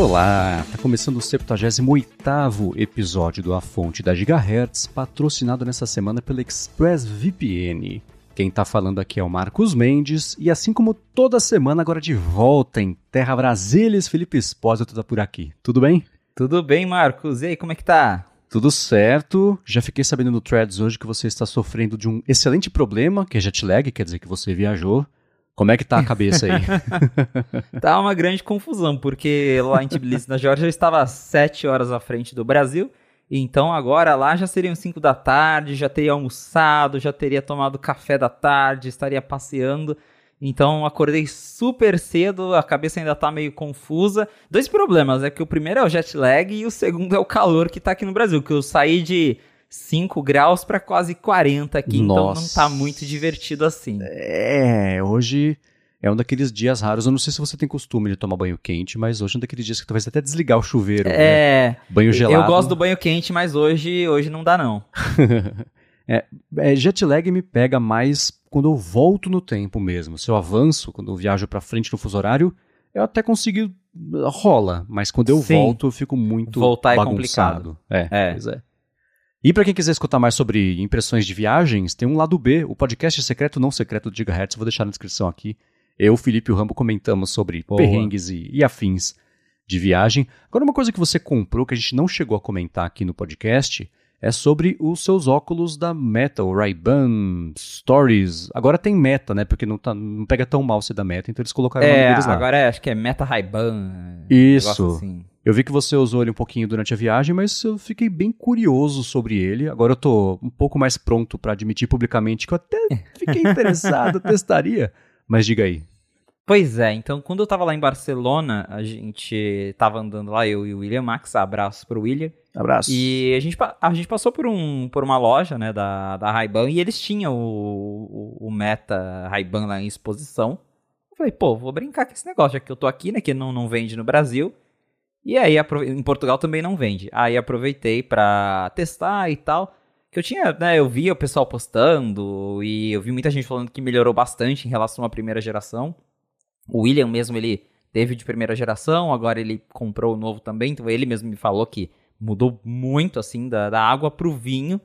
Olá, tá começando o 78º episódio do A Fonte da Gigahertz, patrocinado nessa semana pela ExpressVPN. Quem tá falando aqui é o Marcos Mendes, e assim como toda semana, agora de volta em Terra Brasilis, Felipe Espósito tá por aqui. Tudo bem? Tudo bem, Marcos. E aí, como é que tá? Tudo certo. Já fiquei sabendo no Threads hoje que você está sofrendo de um excelente problema, que é jet lag, quer dizer que você viajou. Como é que tá a cabeça aí? tá uma grande confusão, porque lá em Tbilisi, na Geórgia, estava sete horas à frente do Brasil. Então agora lá já seriam 5 da tarde, já teria almoçado, já teria tomado café da tarde, estaria passeando. Então acordei super cedo, a cabeça ainda tá meio confusa. Dois problemas, é que o primeiro é o jet lag e o segundo é o calor que tá aqui no Brasil, que eu saí de 5 graus para quase 40 aqui, Nossa. então não tá muito divertido assim. É, hoje é um daqueles dias raros. Eu não sei se você tem costume de tomar banho quente, mas hoje é um daqueles dias que talvez até desligar o chuveiro. É. Né? Banho gelado. Eu gosto do banho quente, mas hoje, hoje não dá, não. é, é, jet lag me pega mais quando eu volto no tempo mesmo. Se eu avanço, quando eu viajo para frente no fuso horário, eu até consigo. rola, mas quando eu Sim. volto, eu fico muito Voltar bagunçado. é complicado. É, é. pois é. E para quem quiser escutar mais sobre impressões de viagens, tem um lado B, o podcast secreto não secreto do Gigahertz, vou deixar na descrição aqui. Eu, Felipe e o Rambo comentamos sobre Boa. perrengues e, e, afins de viagem. Agora, uma coisa que você comprou que a gente não chegou a comentar aqui no podcast é sobre os seus óculos da Meta, o Ray-Ban Stories. Agora tem Meta, né? Porque não, tá, não pega tão mal ser da Meta, então eles colocaram é, o nome deles lá. agora é, acho que é Meta Ray-Ban. Isso. Assim. Eu vi que você usou ele um pouquinho durante a viagem, mas eu fiquei bem curioso sobre ele. Agora eu tô um pouco mais pronto para admitir publicamente que eu até fiquei interessado, testaria. Mas diga aí. Pois é, então quando eu tava lá em Barcelona, a gente tava andando lá, eu e o William Max, abraço pro William. Abraço. E a gente, a gente passou por, um, por uma loja, né, da, da Ray-Ban e eles tinham o, o, o Meta Ray-Ban lá em exposição. Eu falei, pô, vou brincar com esse negócio, já que eu tô aqui, né, que não, não vende no Brasil. E aí, em Portugal também não vende. Aí aproveitei para testar e tal. Que eu tinha, né, eu via o pessoal postando e eu vi muita gente falando que melhorou bastante em relação à primeira geração. O William mesmo, ele teve de primeira geração, agora ele comprou o novo também, então ele mesmo me falou que mudou muito, assim, da, da água pro vinho.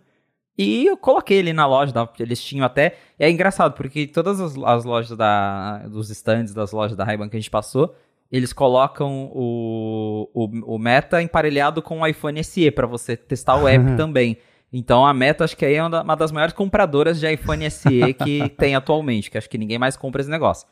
E eu coloquei ele na loja, eles tinham até... E é engraçado, porque todas as, as lojas da, dos stands das lojas da ray que a gente passou, eles colocam o, o, o Meta emparelhado com o iPhone SE para você testar o app também. Então a Meta acho que aí é uma das maiores compradoras de iPhone SE que tem atualmente, que acho que ninguém mais compra esse negócio.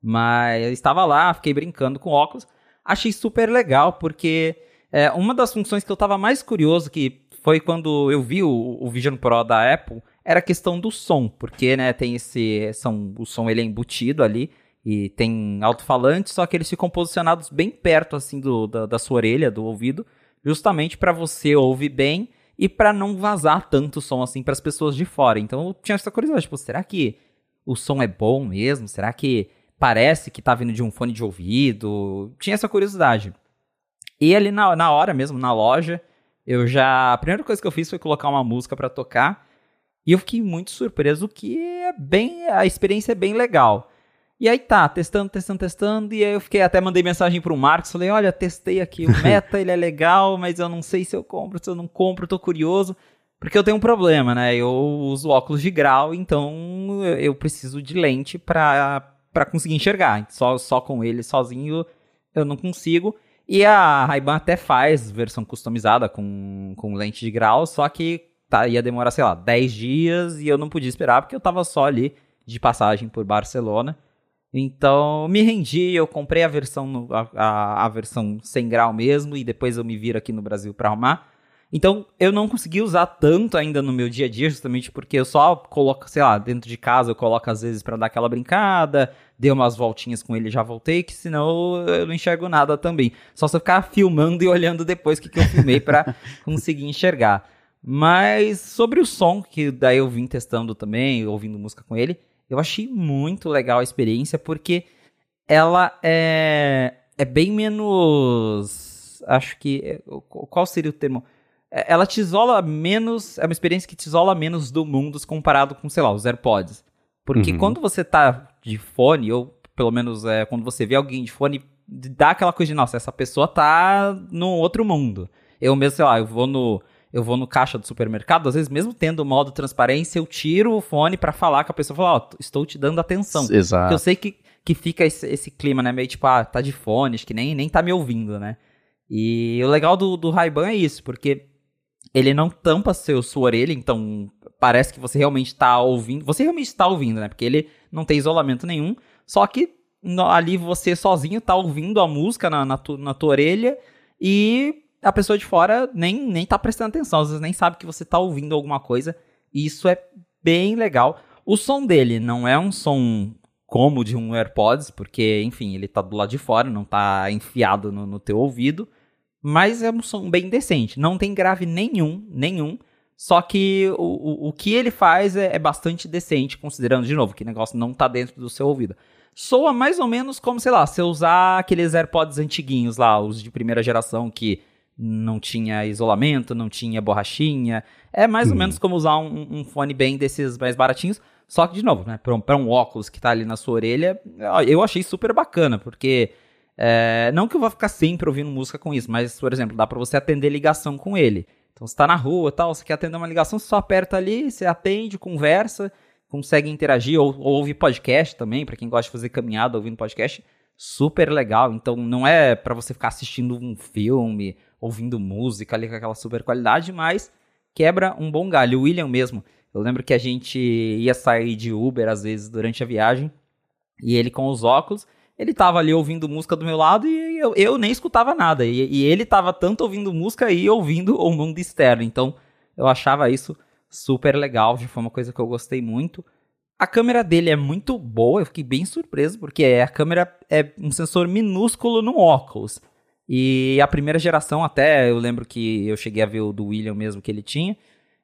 Mas eu estava lá, fiquei brincando com óculos, achei super legal porque é, uma das funções que eu estava mais curioso que foi quando eu vi o, o Vision Pro da Apple era a questão do som, porque né, tem esse são, o som ele é embutido ali e tem alto-falante, só que eles ficam posicionados bem perto assim do, da, da sua orelha, do ouvido, justamente para você ouvir bem e para não vazar tanto som assim para as pessoas de fora. Então eu tinha essa curiosidade, tipo, será que o som é bom mesmo? Será que parece que tá vindo de um fone de ouvido? Tinha essa curiosidade. E ali na, na hora mesmo, na loja, eu já. A primeira coisa que eu fiz foi colocar uma música para tocar. E eu fiquei muito surpreso que é bem. A experiência é bem legal. E aí tá, testando, testando, testando, e aí eu fiquei, até mandei mensagem pro Marcos, falei, olha, testei aqui o Meta, ele é legal, mas eu não sei se eu compro, se eu não compro, tô curioso, porque eu tenho um problema, né, eu uso óculos de grau, então eu preciso de lente pra, pra conseguir enxergar, só, só com ele sozinho eu não consigo, e a Ray-Ban até faz versão customizada com, com lente de grau, só que tá, ia demorar, sei lá, 10 dias, e eu não podia esperar, porque eu tava só ali de passagem por Barcelona, então, me rendi, eu comprei a versão, a, a, a, versão sem grau mesmo, e depois eu me viro aqui no Brasil para arrumar. Então, eu não consegui usar tanto ainda no meu dia a dia, justamente porque eu só coloco, sei lá, dentro de casa eu coloco às vezes para dar aquela brincada, dei umas voltinhas com ele e já voltei, que senão eu não enxergo nada também. Só se eu ficar filmando e olhando depois o que, que eu filmei para conseguir enxergar. Mas sobre o som, que daí eu vim testando também, ouvindo música com ele, eu achei muito legal a experiência porque ela é, é bem menos. Acho que. É, qual seria o termo? É, ela te isola menos. É uma experiência que te isola menos do mundo comparado com, sei lá, os AirPods. Porque uhum. quando você tá de fone, ou pelo menos é, quando você vê alguém de fone, dá aquela coisa de, nossa, essa pessoa tá no outro mundo. Eu mesmo, sei lá, eu vou no eu vou no caixa do supermercado, às vezes mesmo tendo o modo transparência, eu tiro o fone para falar com a pessoa, falar, ó, oh, estou te dando atenção. Exato. Porque eu sei que, que fica esse, esse clima, né, meio tipo, ah, tá de fone, acho que nem, nem tá me ouvindo, né. E o legal do, do Ray-Ban é isso, porque ele não tampa seu, sua orelha, então parece que você realmente está ouvindo. Você realmente está ouvindo, né? Porque ele não tem isolamento nenhum. Só que ali você sozinho está ouvindo a música na, na, tu, na tua orelha e a pessoa de fora nem, nem tá prestando atenção, às vezes nem sabe que você está ouvindo alguma coisa. E isso é bem legal. O som dele não é um som como de um AirPods, porque, enfim, ele tá do lado de fora, não tá enfiado no, no teu ouvido. Mas é um som bem decente. Não tem grave nenhum, nenhum. Só que o, o, o que ele faz é, é, bastante decente, considerando, de novo, que o negócio não tá dentro do seu ouvido. Soa mais ou menos como, sei lá, você usar aqueles AirPods antiguinhos lá, os de primeira geração que não tinha isolamento, não tinha borrachinha. É mais hum. ou menos como usar um, um, fone bem desses mais baratinhos. Só que, de novo, né, pra um, um óculos que tá ali na sua orelha, eu achei super bacana, porque. É, não que eu vá ficar sempre ouvindo música com isso, mas, por exemplo, dá para você atender ligação com ele. Então você está na rua tal, você quer atender uma ligação, você só aperta ali, você atende, conversa, consegue interagir, ou, ou ouvir podcast também, para quem gosta de fazer caminhada ouvindo podcast, super legal. Então não é para você ficar assistindo um filme, ouvindo música ali com aquela super qualidade, mas quebra um bom galho. O William mesmo, eu lembro que a gente ia sair de Uber às vezes durante a viagem, e ele com os óculos, ele tava ali ouvindo música do meu lado e eu, eu nem escutava nada. E, e, ele tava tanto ouvindo música e ouvindo o mundo externo. Então eu achava isso super legal, já foi uma coisa que eu gostei muito. A câmera dele é muito boa, eu fiquei bem surpreso, porque é, a câmera é um sensor minúsculo no óculos. E a primeira geração, até eu lembro que eu cheguei a ver o do William mesmo que ele tinha.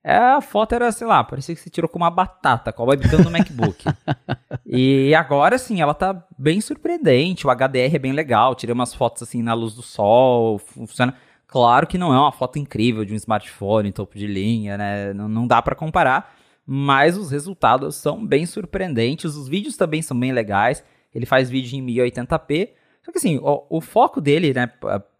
É, a foto era, sei lá, parecia que você tirou com uma batata, com a webcam do MacBook. e agora, sim, ela tá bem surpreendente, o HDR é bem legal, tirei umas fotos assim na luz do sol, funciona. Claro que não é uma foto incrível de um smartphone topo de linha, né? Não, não dá para comparar, mas os resultados são bem surpreendentes, os vídeos também são bem legais. Ele faz vídeo em 1080p, só que assim, o, o, foco dele, né,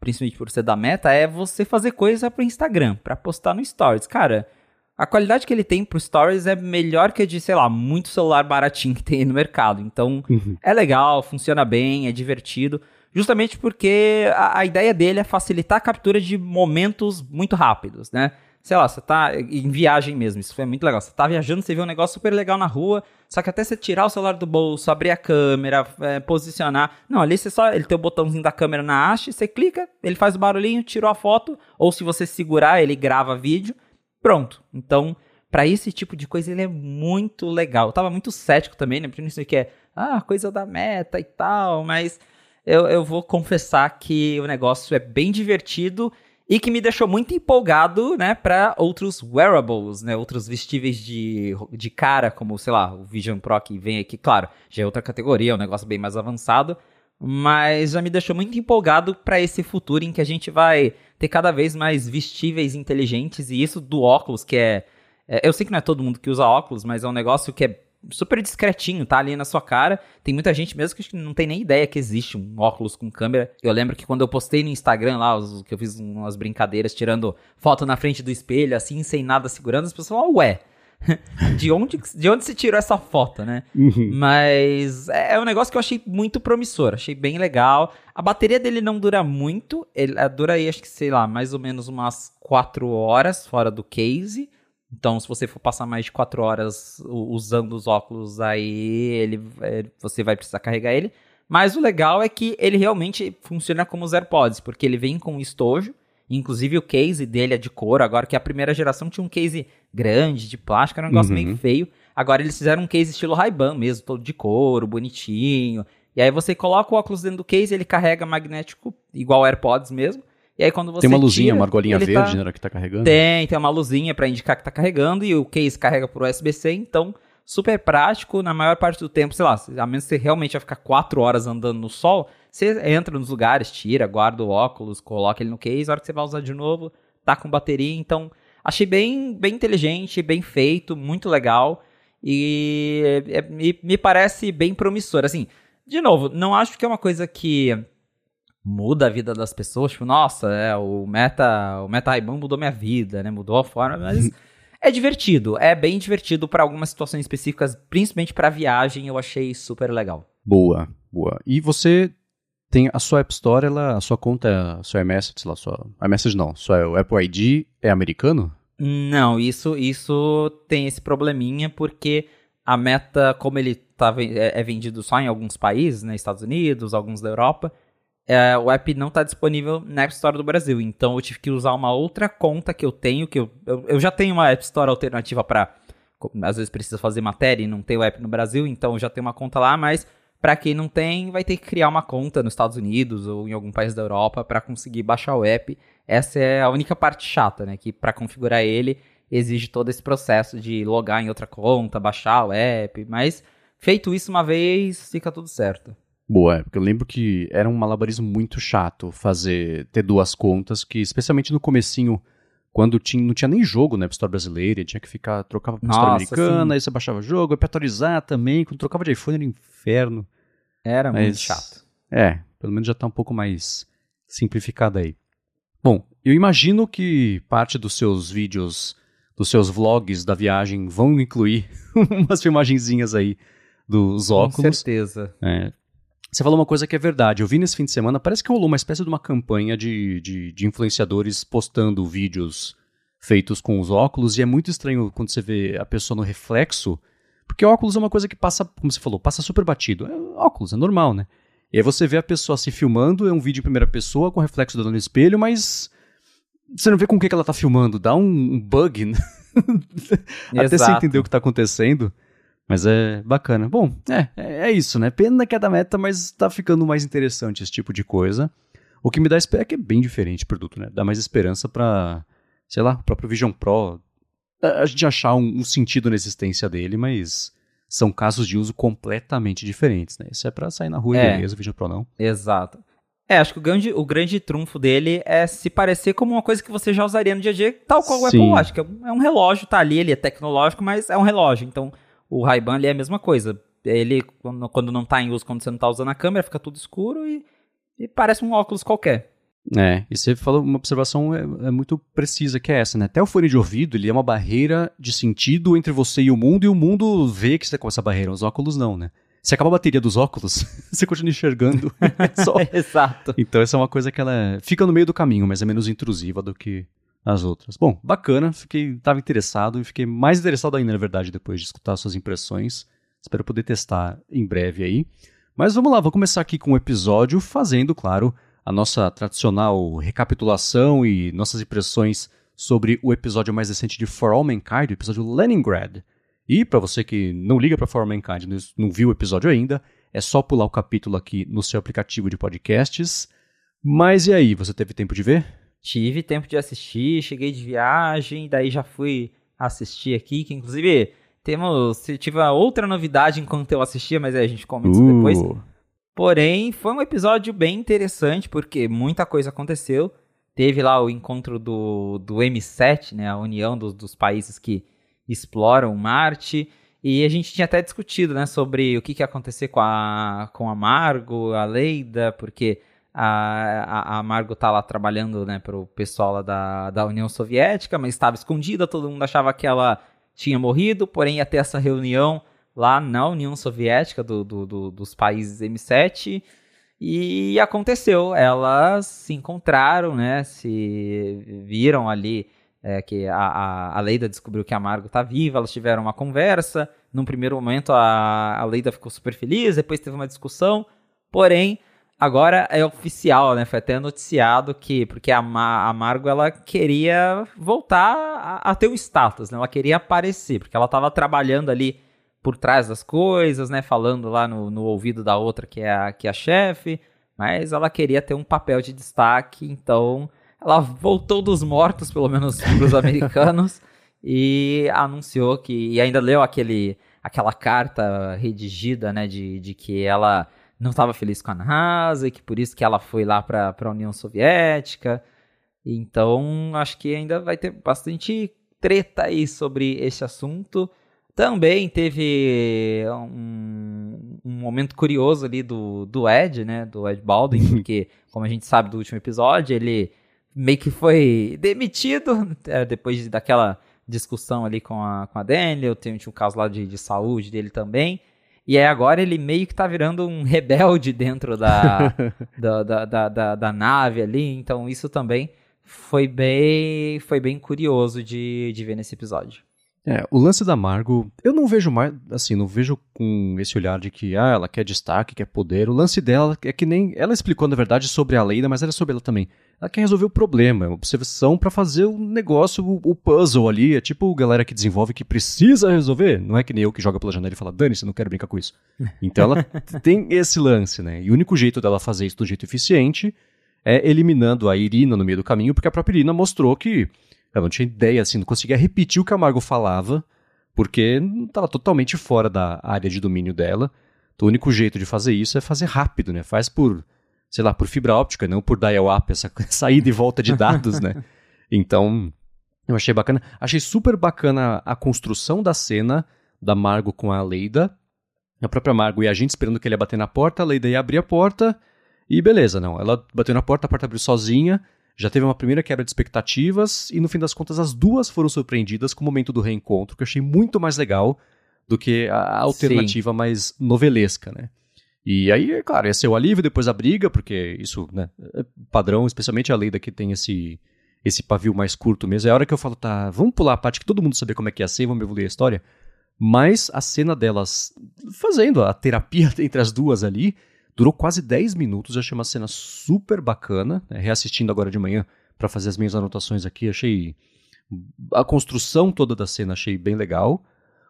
principalmente por ser da meta, é você fazer coisa pro Instagram, para postar no Stories. Cara, a qualidade que ele tem pro Stories é melhor que a de, sei lá, muito celular baratinho que tem aí no mercado. Então, uhum. é legal, funciona bem, é divertido. Justamente porque a, a, ideia dele é facilitar a captura de momentos muito rápidos, né? Sei lá, você tá em viagem mesmo, isso foi muito legal. Você tá viajando, você vê um negócio super legal na rua, só que até você tirar o celular do bolso, abrir a câmera, é, posicionar. Não, ali você só. Ele tem o botãozinho da câmera na haste, você clica, ele faz o barulhinho, tirou a foto, ou se você segurar, ele grava vídeo. Pronto. Então, para esse tipo de coisa, ele é muito legal. Eu tava muito cético também, né? Porque isso que é, ah, coisa da meta e tal, mas eu, eu vou confessar que o negócio é bem divertido e que me deixou muito empolgado, né, para outros wearables, né, outros vestíveis de, de cara, como, sei lá, o Vision Pro que vem aqui, claro, já é outra categoria, é um negócio bem mais avançado, mas já me deixou muito empolgado para esse futuro em que a gente vai ter cada vez mais vestíveis inteligentes e isso do óculos, que é, é, Eu sei que não é todo mundo que usa óculos, mas é um negócio que é super discretinho, tá ali na sua cara. Tem muita gente mesmo que não tem nem ideia que existe um óculos com câmera. Eu lembro que quando eu postei no Instagram lá, os, que eu fiz umas brincadeiras tirando foto na frente do espelho, assim, sem nada segurando, as pessoas falam, ué. de, onde, de onde se tirou essa foto, né? Uhum. Mas é, é um negócio que eu achei muito promissor, achei bem legal. A bateria dele não dura muito, ele dura aí, acho que, sei lá, mais ou menos umas 4 horas fora do case. Então, se você for passar mais de 4 horas usando os óculos, aí ele, é, você vai precisar carregar ele. Mas o legal é que ele realmente funciona como os AirPods, porque ele vem com estojo. Inclusive o case dele é de couro. Agora que a primeira geração tinha um case grande, de plástico, era um negócio uhum. meio feio. Agora eles fizeram um case estilo Ray-Ban mesmo, todo de couro, bonitinho. E aí você coloca o óculos dentro do case, ele carrega magnético, igual AirPods mesmo. E aí quando você Tem uma luzinha, tira, uma argolinha verde, tá... né, que tá carregando? Tem, tem uma luzinha para indicar que tá carregando e o case carrega por USB-C, então super prático. Na maior parte do tempo, sei lá, a menos que você realmente vai ficar 4 horas andando no sol, você entra nos lugares, tira, guarda o óculos, coloca ele no case, a hora que você vai usar de novo, tá com bateria, então achei bem, bem inteligente, bem feito, muito legal. E é, me, me parece bem promissor, assim, de novo, não acho que é uma coisa que muda a vida das pessoas, tipo, nossa, é, o Meta, o Meta Ray-Ban mudou minha vida, né? Mudou a forma, mas é divertido, é bem divertido para algumas situações específicas, principalmente para viagem, eu achei super legal. Boa, boa. E você tem a sua App Store, ela, a sua conta, a sua iMessage, lá, sua iMessage não, sua Apple ID é americano? Não, isso isso tem esse probleminha porque a Meta, como ele tá, é, é vendido só em alguns países, né, Estados Unidos, alguns da Europa, é, o app não está disponível na App Store do Brasil. Então eu tive que usar uma outra conta que eu tenho, que eu, eu, eu já tenho uma App Store alternativa para. Às vezes precisa fazer matéria e não tem o app no Brasil, então eu já tenho uma conta lá, mas para quem não tem, vai ter que criar uma conta nos Estados Unidos ou em algum país da Europa para conseguir baixar o app. Essa é a única parte chata, né? Que para configurar ele exige todo esse processo de logar em outra conta, baixar o app, mas feito isso uma vez, fica tudo certo. Boa, é, porque eu lembro que era um malabarismo muito chato fazer ter duas contas, que especialmente no comecinho, quando tinha, não tinha nem jogo na App Store brasileira, tinha que ficar, trocava pra Store americana, sim. aí você baixava jogo, pra atualizar também, quando trocava de iPhone era inferno. Era Mas, muito chato. É, pelo menos já tá um pouco mais simplificado aí. Bom, eu imagino que parte dos seus vídeos, dos seus vlogs da viagem vão incluir umas filmagenzinhas aí dos óculos. Com certeza. É, você falou uma coisa que é verdade. Eu vi nesse fim de semana, parece que rolou uma espécie de uma campanha de, de, de, influenciadores postando vídeos feitos com os óculos, e é muito estranho quando você vê a pessoa no reflexo, porque óculos é uma coisa que passa, como você falou, passa super batido. É, óculos, é normal, né? E aí você vê a pessoa se filmando, é um vídeo em primeira pessoa, com reflexo dando no espelho, mas você não vê com o que, ela tá filmando, dá um, bug, né? Até você entender o que tá acontecendo. Mas é bacana. Bom, é, é, é isso, né? Pena que é da meta, mas tá ficando mais interessante esse tipo de coisa. O que me dá esperança é que é bem diferente o produto, né? Dá mais esperança para, sei lá, o próprio Vision Pro, a gente achar um, um, sentido na existência dele, mas são casos de uso completamente diferentes, né? Isso é para sair na rua é, beleza, o Vision Pro não. Exato. É, acho que o grande, o grande trunfo dele é se parecer como uma coisa que você já usaria no dia a dia, tal qual o Apple Watch, que é um é relógio, tá ali, ele é tecnológico, mas é um relógio, então o Ray-Ban é a mesma coisa. Ele, quando, quando não está em uso, quando você não está usando a câmera, fica tudo escuro e, e, parece um óculos qualquer. É, e você falou uma observação é, é, muito precisa, que é essa, né? Até o fone de ouvido, ele é uma barreira de sentido entre você e o mundo, e o mundo vê que você tá com essa barreira. Os óculos não, né? Se acaba a bateria dos óculos, você continua enxergando. só. Exato. Então essa é uma coisa que ela fica no meio do caminho, mas é menos intrusiva do que as outras. Bom, bacana, fiquei tava interessado e fiquei mais interessado ainda, na verdade, depois de escutar suas impressões. Espero poder testar em breve aí. Mas vamos lá, vou começar aqui com o episódio fazendo, claro, a nossa tradicional recapitulação e nossas impressões sobre o episódio mais recente de For All Mankind, o episódio Leningrad. E para você que não liga para For All Mankind, não viu o episódio ainda, é só pular o capítulo aqui no seu aplicativo de podcasts. Mas e aí, você teve tempo de ver? Tive tempo de assistir, cheguei de viagem, daí já fui assistir aqui, que inclusive temos, tive outra novidade enquanto eu assistia, mas aí a gente comenta uh. depois. Porém, foi um episódio bem interessante, porque muita coisa aconteceu. Teve lá o encontro do, do M7, né, a união dos, dos países que exploram Marte. E a gente tinha até discutido né, sobre o que, que ia acontecer com a, com a Margo, a Leida, porque a, a, Margot tá lá trabalhando, né, pro pessoal lá da, da União Soviética, mas estava escondida, todo mundo achava que ela tinha morrido, porém ia ter essa reunião lá na União Soviética do, do, do, dos países M7 e aconteceu, elas se encontraram, né, se viram ali é, que a, a, a Leida descobriu que a Margot tá viva, elas tiveram uma conversa, num primeiro momento a, a Leida ficou super feliz, depois teve uma discussão, porém Agora é oficial, né? Foi até noticiado que, porque a, a Margo ela queria voltar a, a, ter um status, né? Ela queria aparecer, porque ela estava trabalhando ali por trás das coisas, né? Falando lá no, no ouvido da outra que é a, que é a chefe, mas ela queria ter um papel de destaque, então ela voltou dos mortos, pelo menos para os americanos, e anunciou que. E ainda leu aquele, aquela carta redigida, né? De, de que ela não estava feliz com a NASA e que por isso que ela foi lá para a União Soviética. Então, acho que ainda vai ter bastante treta aí sobre esse assunto. Também teve um, um momento curioso ali do, do Ed, né? Do Ed Baldwin, porque, como a gente sabe do último episódio, ele meio que foi demitido é, depois daquela discussão ali com a, com a Daniel. Tem, tinha um caso lá de, de saúde dele também. E aí agora ele meio que tá virando um rebelde dentro da, da, da, da, da, da, nave ali. Então isso também foi bem, foi bem curioso de, de ver nesse episódio. É, o lance da Margo, eu não vejo mais, assim, não vejo com esse olhar de que, ah, ela quer destaque, quer poder. O lance dela é que nem, ela explicou na verdade sobre a Leida, mas era sobre ela também. Ela quer resolver o problema, é uma observação para fazer o negócio, o, o, puzzle ali. É tipo galera que desenvolve que precisa resolver. Não é que nem eu que joga pela janela e fala, Dani, você não quero brincar com isso. Então ela tem esse lance, né? E o único jeito dela fazer isso do jeito eficiente é eliminando a Irina no meio do caminho, porque a própria Irina mostrou que eu não tinha ideia, assim, não conseguia repetir o que a Margot falava, porque estava totalmente fora da área de domínio dela. Então, o único jeito de fazer isso é fazer rápido, né? Faz por, sei lá, por fibra óptica, não por dial-up, essa saída e volta de dados, né? Então, eu achei bacana. Achei super bacana a construção da cena da Margot com a Leida. A própria Margot e a gente esperando que ele ia bater na porta, a Leida ia abrir a porta e beleza, não. Ela bateu na porta, a porta abriu sozinha já teve uma primeira quebra de expectativas e no fim das contas as duas foram surpreendidas com o momento do reencontro, que eu achei muito mais legal do que a alternativa Sim. mais novelesca, né? E aí, claro, ia ser o alívio depois a briga, porque isso, né, é padrão, especialmente a Leida que tem esse esse pavio mais curto mesmo. É a hora que eu falo, tá, vamos pular a parte que todo mundo saber como é que ia ser, vamos evoluir a história. Mas a cena delas fazendo a terapia entre as duas ali, Durou quase 10 minutos, achei uma cena super bacana. Né? Reassistindo agora de manhã para fazer as minhas anotações aqui, achei a construção toda da cena achei bem legal.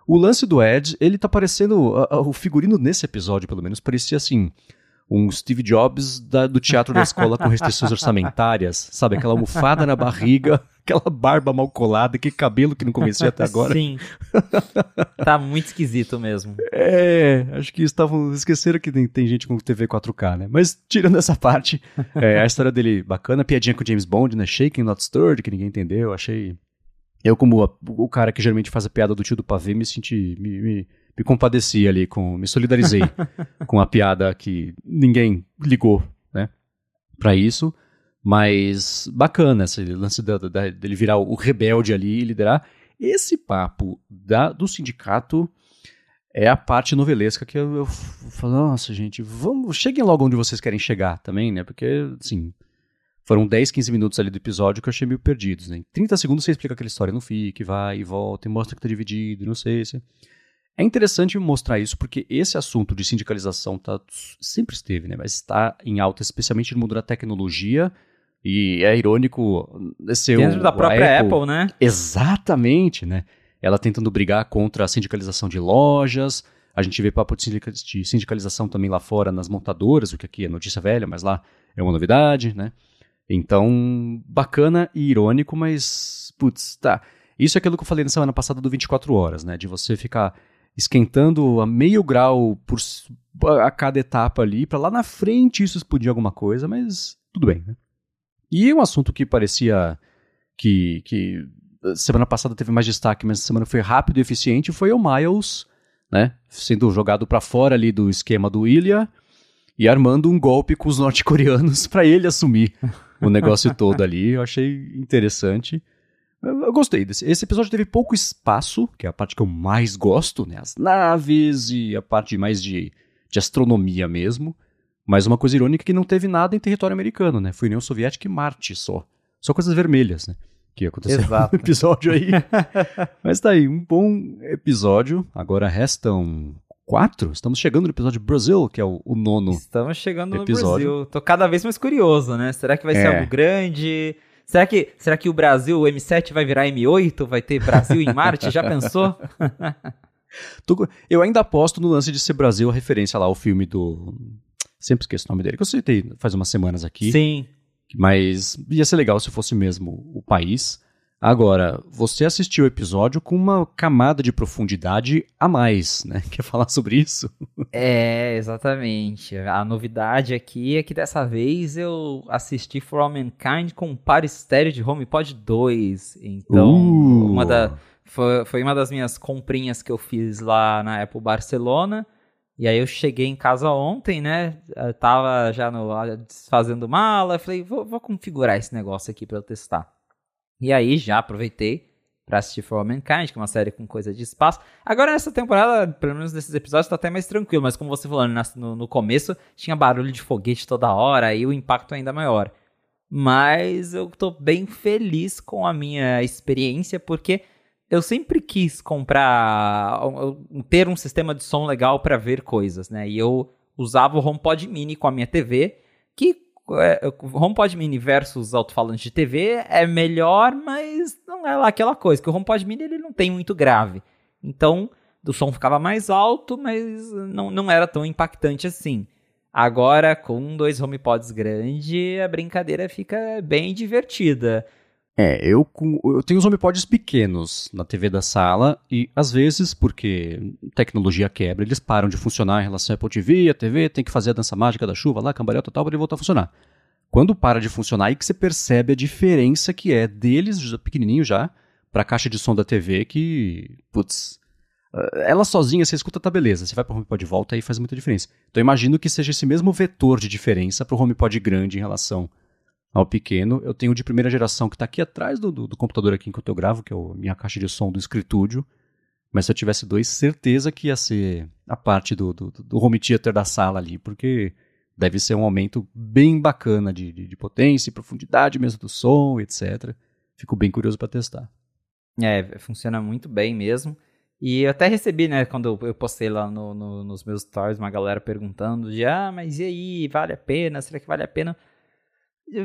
O lance do Ed, ele tá parecendo o figurino nesse episódio, pelo menos, parecia assim um Steve Jobs da, do teatro da escola com restrições orçamentárias, sabe? Aquela almofada na barriga, aquela barba mal colada, que cabelo que não comecei até agora. Sim. tá muito esquisito mesmo. É, acho que estavam esqueceram que tem, tem, gente com TV 4K, né? Mas tirando essa parte, é, a história dele bacana, piadinha com James Bond, né? Shaking Not Stirred, que ninguém entendeu, achei eu como a, o cara que geralmente faz a piada do tio do pavê, me senti me, me me compadeci ali, com, me solidarizei com a piada que ninguém ligou, né, para isso. Mas bacana esse lance dele virar o rebelde ali e liderar. Esse papo da, do sindicato é a parte novelesca que eu, eu falo, nossa, gente, vamos, cheguem logo onde vocês querem chegar também, né? Porque, assim, foram 10, 15 minutos ali do episódio que eu achei meio perdidos, né? Em 30 segundos você explica aquela história, não fique, vai e volta, e mostra que tá dividido, não sei se... É interessante mostrar isso porque esse assunto de sindicalização tá, sempre esteve, né? Mas está em alta, especialmente no mundo da tecnologia. E é irônico ser Dentro o, da própria Apple, Apple, né? Exatamente, né? Ela tentando brigar contra a sindicalização de lojas. A gente vê papo de sindicalização também lá fora nas montadoras, o que aqui é notícia velha, mas lá é uma novidade, né? Então, bacana e irônico, mas, putz, tá. Isso é aquilo que eu falei na semana passada do 24 horas, né? De você ficar esquentando a meio grau por a cada etapa ali, para lá na frente isso explodir alguma coisa, mas tudo bem, né? E um assunto que parecia que, que semana passada teve mais destaque, mas semana foi rápido e eficiente, foi o Miles, né, sendo jogado para fora ali do esquema do Ilya e armando um golpe com os norte-coreanos para ele assumir o negócio todo ali. Eu achei interessante. Eu gostei desse. Esse episódio teve pouco espaço, que é a parte que eu mais gosto, né? As naves e a parte mais de, de astronomia mesmo. Mas uma coisa irônica é que não teve nada em território americano, né? Foi União Soviética e Marte só. Só coisas vermelhas, né? Que aconteceu Exato. no episódio aí. Mas tá aí, um bom episódio. Agora restam quatro. Estamos chegando no episódio Brasil, que é o, o nono. Estamos chegando episódio. no Brasil. Tô cada vez mais curioso, né? Será que vai é. ser algo grande? Será que, será que o Brasil, o M7 vai virar M8? Vai ter Brasil em Marte? Já pensou? eu ainda aposto no lance de ser Brasil a referência lá ao filme do. Sempre esqueço o nome dele, que eu citei faz umas semanas aqui. Sim. Mas ia ser legal se fosse mesmo o país. Agora, você assistiu o episódio com uma camada de profundidade a mais, né? Quer falar sobre isso? É, exatamente. A novidade aqui é que dessa vez eu assisti For All Mankind com um par estéreo de HomePod 2. Então, uh. uma da, foi, foi uma das minhas comprinhas que eu fiz lá na Apple Barcelona. E aí eu cheguei em casa ontem, né? Eu tava já no, desfazendo mala. Falei, vou, vou configurar esse negócio aqui para eu testar. E aí já aproveitei para assistir For Mankind, que é uma série com coisa de espaço. Agora nessa temporada, pelo menos nesses episódios, tá até mais tranquilo, mas como você falou no, no começo, tinha barulho de foguete toda hora e o impacto ainda maior. Mas eu tô bem feliz com a minha experiência, porque eu sempre quis comprar, ter um sistema de som legal para ver coisas, né? E eu usava o HomePod Mini com a minha TV, que é, HomePod Mini versus alto-falante de TV é melhor, mas não é lá aquela coisa, que o HomePod Mini ele não tem muito grave. Então, o som ficava mais alto, mas não, não era tão impactante assim. Agora, com dois HomePods grandes, a brincadeira fica bem divertida. É, eu, eu tenho os HomePods pequenos na TV da sala e às vezes, porque tecnologia quebra, eles param de funcionar em relação à Apple TV, a TV tem que fazer a dança mágica da chuva lá, cambalhota tal, para ele voltar a funcionar. Quando para de funcionar, aí que você percebe a diferença que é deles, pequenininho já, para a caixa de som da TV que, putz, eh, ela sozinha, você escuta, tá beleza. Você vai para o HomePod de volta, aí faz muita diferença. Então eu imagino que seja esse mesmo vetor de diferença para o HomePod grande em relação ao pequeno. Eu tenho o de primeira geração que está aqui atrás do, do, do, computador aqui enquanto eu gravo, que é a minha caixa de som do escritúdio. Mas se eu tivesse dois, certeza que ia ser a parte do, do, do home theater da sala ali, porque deve ser um aumento bem bacana de, de, de potência e profundidade mesmo do som, etc. Fico bem curioso para testar. É, funciona muito bem mesmo. E eu até recebi, né, quando eu postei lá no, no, nos meus stories, uma galera perguntando de, ah, mas e aí, vale a pena? Será que vale a pena?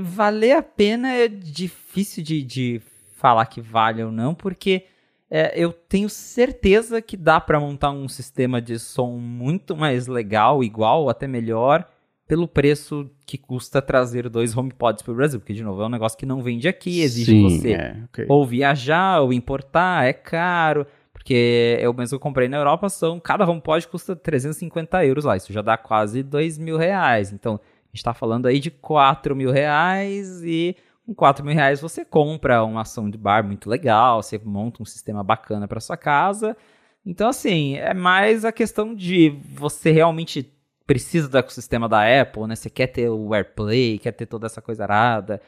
Valer a pena é difícil de, de falar que vale ou não, porque é, eu tenho certeza que dá para montar um sistema de som muito mais legal, igual ou até melhor, pelo preço que custa trazer dois HomePods para o Brasil, porque de novo é um negócio que não vende aqui, exige Sim, você é, okay. ou viajar ou importar, é caro. Porque eu mesmo comprei na Europa, são cada HomePod custa 350 euros lá, isso já dá quase 2 mil reais. Então, a gente está falando aí de 4 mil reais e com 4 mil reais você compra uma ação de bar muito legal, você monta um sistema bacana para sua casa. Então, assim, é mais a questão de você realmente precisa do ecossistema da Apple, né? Você quer ter o AirPlay, quer ter toda essa coisa arada.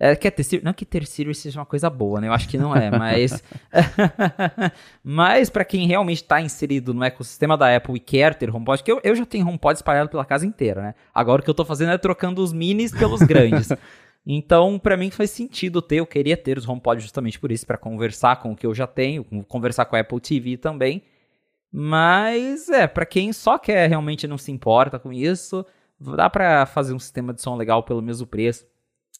É, quer ter não que ter Sirius seja uma coisa boa, né? Eu acho que não é, mas mas para quem realmente está inserido no ecossistema da Apple e quer ter HomePod, que eu, eu já tenho HomePod espalhado pela casa inteira, né? Agora o que eu estou fazendo é trocando os minis pelos grandes. Então, para mim faz sentido ter, eu queria ter os HomePod justamente por isso, para conversar com o que eu já tenho, conversar com a Apple TV também. Mas é, para quem só quer realmente não se importa com isso, dá para fazer um sistema de som legal pelo mesmo preço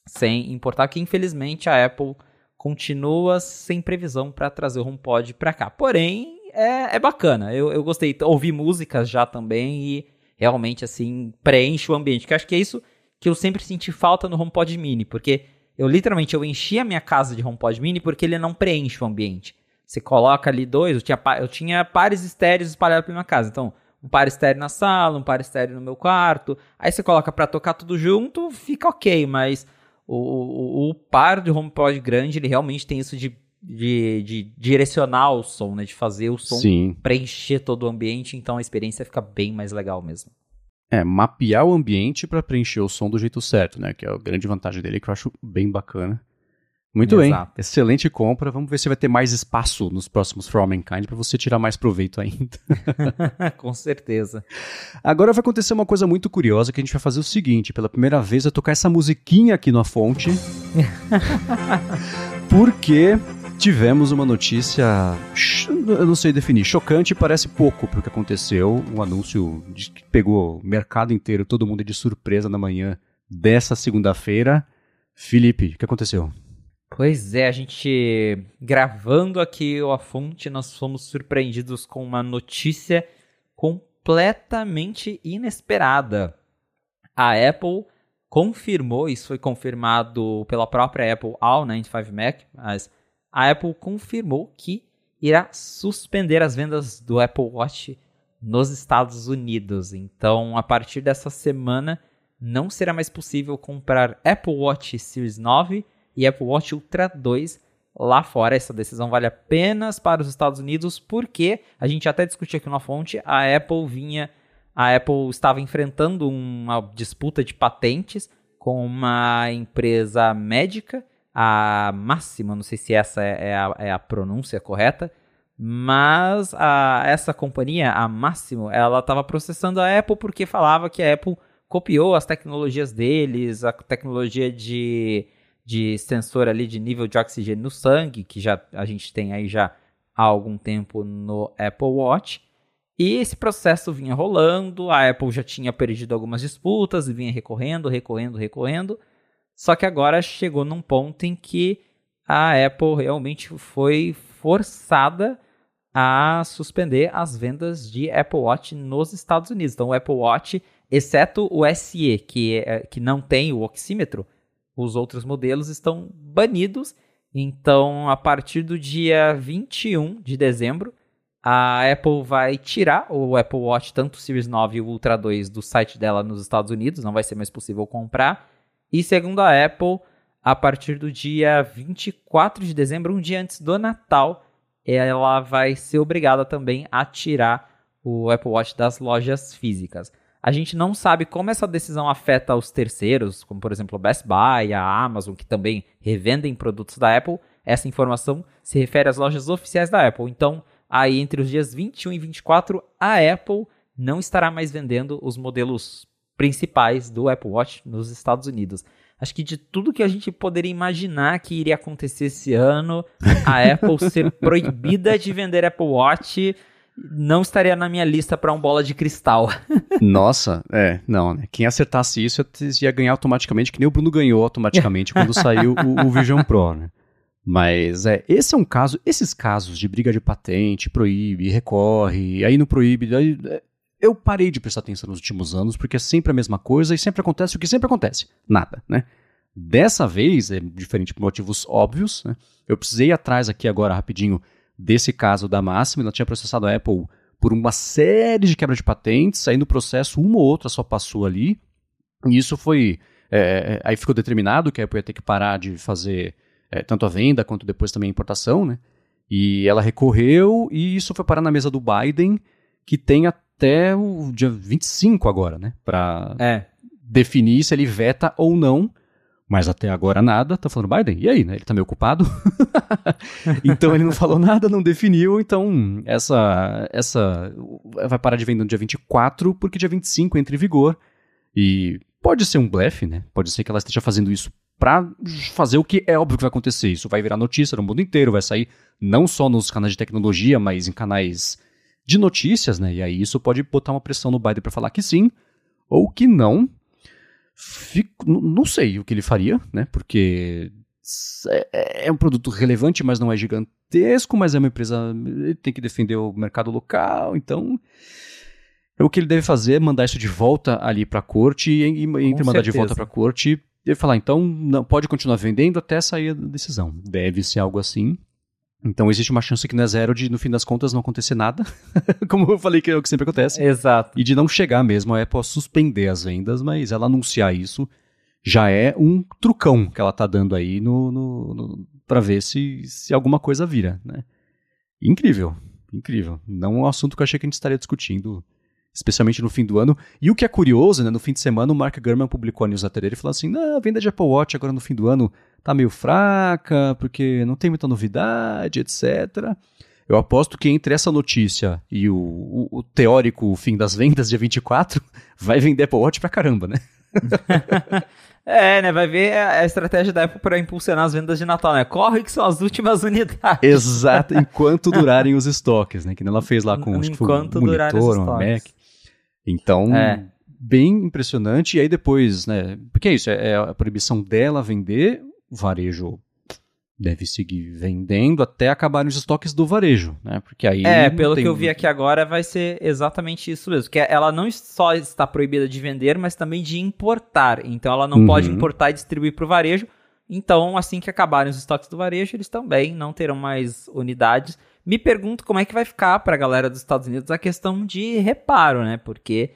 sem importar que infelizmente a Apple continua sem previsão para trazer o HomePod para cá. Porém, é, é bacana. Eu, eu gostei, ouvi músicas já também e realmente assim preenche o ambiente. Que acho que é isso que eu sempre senti falta no HomePod Mini, porque eu literalmente eu enchi a minha casa de HomePod Mini porque ele não preenche o ambiente. Você coloca ali dois, eu tinha, eu tinha pares estéreos espalhados pela minha casa. Então, um par estéreo na sala, um par estéreo no meu quarto. Aí você coloca para tocar tudo junto, fica ok, mas o, o, o par de HomePod grande, ele realmente tem isso de, de, de direcionar o som, né? De fazer o som Sim. preencher todo o ambiente, então a experiência fica bem mais legal mesmo. É, mapear o ambiente para preencher o som do jeito certo, né? Que é a grande vantagem dele, que eu acho bem bacana. Muito Exato. bem, excelente compra. Vamos ver se vai ter mais espaço nos próximos For All Mankind para você tirar mais proveito ainda. Com certeza. Agora vai acontecer uma coisa muito curiosa que a gente vai fazer o seguinte: pela primeira vez vai tocar essa musiquinha aqui na fonte. porque tivemos uma notícia, eu não sei definir, chocante parece pouco para o que aconteceu. Um anúncio que pegou o mercado inteiro, todo mundo de surpresa na manhã dessa segunda-feira. Felipe, o que aconteceu? Pois é, a gente gravando aqui o A Fonte, nós fomos surpreendidos com uma notícia completamente inesperada. A Apple confirmou, isso foi confirmado pela própria Apple ao 95 Mac, mas a Apple confirmou que irá suspender as vendas do Apple Watch nos Estados Unidos. Então, a partir dessa semana, não será mais possível comprar Apple Watch Series 9 e Apple Watch Ultra 2 lá fora. Essa decisão vale apenas para os Estados Unidos, porque a gente até discutiu aqui na fonte, a Apple vinha a Apple estava enfrentando uma disputa de patentes com uma empresa médica, a Máxima, não sei se essa é, é a, é a pronúncia correta, mas a, essa companhia, a Máximo, ela estava processando a Apple porque falava que a Apple copiou as tecnologias deles, a tecnologia de, de sensor ali de nível de oxigênio no sangue, que já a gente tem aí já há algum tempo no Apple Watch. E esse processo vinha rolando, a Apple já tinha perdido algumas disputas e vinha recorrendo, recorrendo, recorrendo. Só que agora chegou num ponto em que a Apple realmente foi forçada a suspender as vendas de Apple Watch nos Estados Unidos. Então, o Apple Watch, exceto o SE, que, é, que não tem o oxímetro, os outros modelos estão banidos. Então, a partir do dia 21 de dezembro, a Apple vai tirar o Apple Watch, tanto o Series 9 e o Ultra 2, do site dela nos Estados Unidos. Não vai ser mais possível comprar. E segundo a Apple, a partir do dia 24 de dezembro, um dia antes do Natal, ela vai ser obrigada também a tirar o Apple Watch das lojas físicas. A gente não sabe como essa decisão afeta os terceiros, como por exemplo o Best Buy, a Amazon, que também revendem produtos da Apple. Essa informação se refere às lojas oficiais da Apple. Então, aí entre os dias 21 e 24, a Apple não estará mais vendendo os modelos principais do Apple Watch nos Estados Unidos. Acho que de tudo que a gente poderia imaginar que iria acontecer esse ano, a Apple ser proibida de vender Apple Watch não estaria na minha lista para um bola de cristal. Nossa, é, não, né? Quem acertasse isso ia ganhar automaticamente, que nem o Bruno ganhou automaticamente quando saiu o, o, Vision Pro, né? Mas é, esse é um caso, esses casos de briga de patente, proíbe, recorre, aí não proíbe, aí, é, eu parei de prestar atenção nos últimos anos, porque é sempre a mesma coisa e sempre acontece o que sempre acontece. Nada, né? Dessa vez, é diferente por motivos óbvios, né? Eu precisei ir atrás aqui agora rapidinho desse caso da Máxima, ela tinha processado a Apple por uma série de quebra de patentes, aí no processo uma ou outra só passou ali, e isso foi, é, aí ficou determinado que a Apple ia ter que parar de fazer é, tanto a venda quanto depois também a importação, né? E ela recorreu e isso foi parar na mesa do Biden, que tem até o dia 25 agora, né? Para é. definir se ele veta ou não. Mas até agora nada. Tá falando Biden? E aí, né? Ele tá meio ocupado. então ele não falou nada, não definiu. Então essa essa vai parar de vender no dia 24, porque dia 25 entra em vigor. E pode ser um blefe, né? Pode ser que ela esteja fazendo isso para fazer o que é óbvio que vai acontecer. Isso vai virar notícia no mundo inteiro, vai sair não só nos canais de tecnologia, mas em canais de notícias, né? E aí isso pode botar uma pressão no Biden para falar que sim ou que não. Fico, não sei o que ele faria, né? Porque é, é um produto relevante, mas não é gigantesco, mas é uma empresa. Ele tem que defender o mercado local, então. O que ele deve fazer é mandar isso de volta ali para a corte, e entre mandar certeza. de volta para a corte, ele falar, então, não pode continuar vendendo até sair a decisão. Deve ser algo assim. Então existe uma chance que não é zero de, no fim das contas, não acontecer nada. Como eu falei que é o que sempre acontece. Exato. E de não chegar mesmo a Apple a suspender as vendas, mas ela anunciar isso já é um trucão que ela tá dando aí no, no, no para ver se, se alguma coisa vira, né? Incrível, incrível. Não é um assunto que eu achei que a gente estaria discutindo especialmente no fim do ano. E o que é curioso, né, no fim de semana o Mark Gurman publicou a newsletter dele e falou assim, a venda de Apple Watch agora no fim do ano tá meio fraca, porque não tem muita novidade, etc. Eu aposto que entre essa notícia e o, o, o teórico fim das vendas, dia 24, vai vender Apple Watch pra caramba, né? É, né? Vai ver a estratégia da Apple para impulsionar as vendas de Natal, né? Corre que são as últimas unidades. Exato, enquanto durarem os estoques, né? Que ela fez lá com acho que foi um monitor, uma Mac. Então, é. bem impressionante. E aí depois, né? Porque é isso, é, é a proibição dela vender, o varejo deve seguir vendendo até acabarem os estoques do varejo, né? Porque aí É, pelo que eu vi aqui agora vai ser exatamente isso mesmo, que ela não só está proibida de vender, mas também de importar. Então ela não uhum. pode importar e distribuir para o varejo. Então, assim que acabarem os estoques do varejo, eles também não terão mais unidades me pergunto como é que vai ficar para a galera dos Estados Unidos a questão de reparo, né? Porque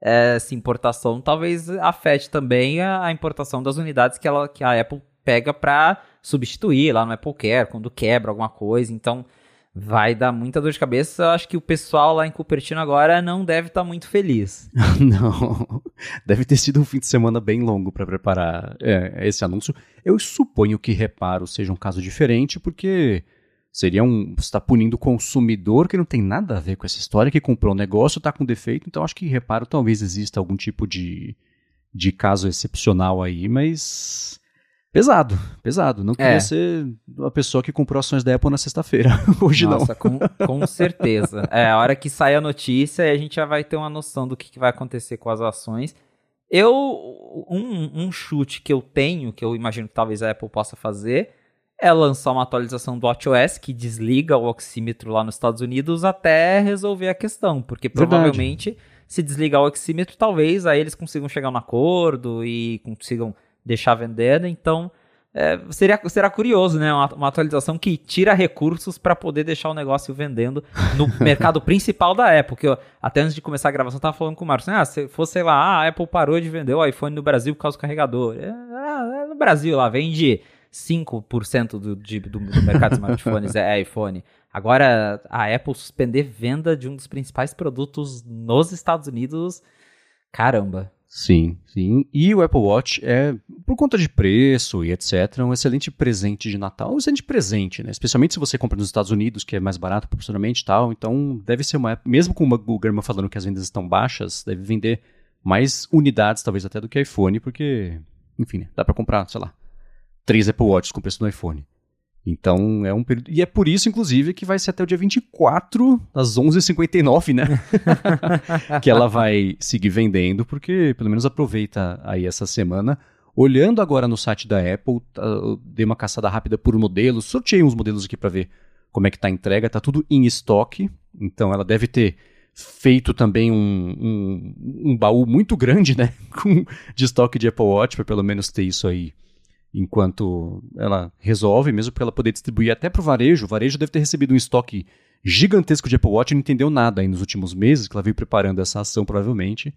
essa importação talvez afete também a, a importação das unidades que, ela, que a Apple pega para substituir lá no Apple Care, quando quebra alguma coisa. Então, vai dar muita dor de cabeça. Eu acho que o pessoal lá em Cupertino agora não deve estar tá muito feliz. não. Deve ter sido um fim de semana bem longo para preparar é, esse anúncio. Eu suponho que reparo seja um caso diferente, porque seria um. Você está punindo o consumidor que não tem nada a ver com essa história, que comprou um negócio, está com defeito. Então acho que reparo talvez exista algum tipo de, de caso excepcional aí, mas Pesado, pesado. Não queria é. ser a pessoa que comprou ações da Apple na sexta-feira. Hoje Nossa, não. Com, com certeza. É, a hora que sai a notícia, a gente já vai ter uma noção do que, que vai acontecer com as ações. Eu, um, um, chute que eu tenho, que eu imagino que talvez a Apple possa fazer, é lançar uma atualização do WatchOS que desliga o oxímetro lá nos Estados Unidos até resolver a questão. Porque provavelmente, Verdade. se desligar o oxímetro, talvez aí eles consigam chegar no acordo e consigam deixar vendendo. Então, é, seria, será curioso, né? Uma, uma atualização que tira recursos para poder deixar o negócio vendendo no mercado principal da Apple. Que eu, até antes de começar a gravação, eu tava falando com o Marcos. Né? Ah, se fosse, sei lá, ah, a Apple parou de vender o iPhone no Brasil por causa do carregador. É, é, no Brasil, lá vende 5% do, de, do, do mercado de smartphones é iPhone. Agora, a Apple suspender venda de um dos principais produtos nos Estados Unidos, caramba. Sim, sim. E o Apple Watch é, por conta de preço e etc., um excelente presente de Natal. Um excelente presente, né? Especialmente se você compra nos Estados Unidos, que é mais barato proporcionalmente e tal. Então, deve ser uma. Mesmo com o German falando que as vendas estão baixas, deve vender mais unidades, talvez até do que iPhone, porque, enfim, né? dá para comprar, sei lá, três Apple Watches com o preço do iPhone. Então é um período. E é por isso, inclusive, que vai ser até o dia 24, às 11h59, né? que ela vai seguir vendendo, porque pelo menos aproveita aí essa semana. Olhando agora no site da Apple, tá, dei uma caçada rápida por modelos, sorteei uns modelos aqui para ver como é que tá a entrega, tá tudo em estoque, então ela deve ter feito também um, um, um baú muito grande, né, de estoque de Apple Watch, para pelo menos ter isso aí enquanto ela resolve, mesmo para ela poder distribuir até para o varejo. O varejo deve ter recebido um estoque gigantesco de Apple Watch e não entendeu nada aí nos últimos meses, que ela veio preparando essa ação provavelmente.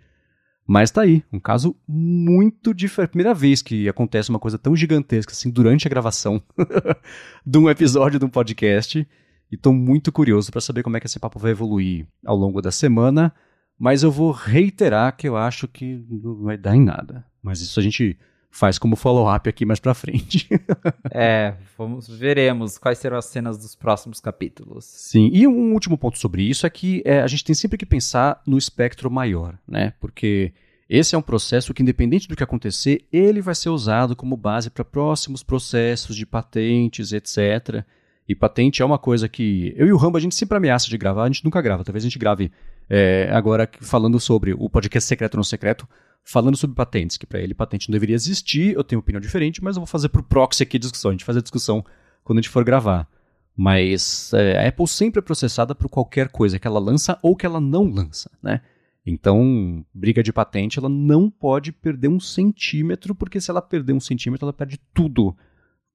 Mas tá aí, um caso muito diferente. Primeira vez que acontece uma coisa tão gigantesca assim durante a gravação de um episódio de um podcast. E estou muito curioso para saber como é que esse papo vai evoluir ao longo da semana. Mas eu vou reiterar que eu acho que não vai dar em nada. Mas isso a gente faz como follow-up aqui mais pra frente. é, vamos, veremos quais serão as cenas dos próximos capítulos. Sim, e um último ponto sobre isso é que é, a gente tem sempre que pensar no espectro maior, né? Porque esse é um processo que, independente do que acontecer, ele vai ser usado como base para próximos processos de patentes, etc. E patente é uma coisa que eu e o Rambo a gente sempre ameaça de gravar, a gente nunca grava. Talvez a gente grave é, agora falando sobre o podcast secreto ou não secreto, falando sobre patentes, que para ele patente não deveria existir, eu tenho opinião diferente, mas eu vou fazer pro proxy aqui a discussão, a gente faz a discussão quando a gente for gravar. Mas é, a Apple sempre é processada por qualquer coisa que ela lança ou que ela não lança, né? Então, briga de patente, ela não pode perder um centímetro, porque se ela perder um centímetro, ela perde tudo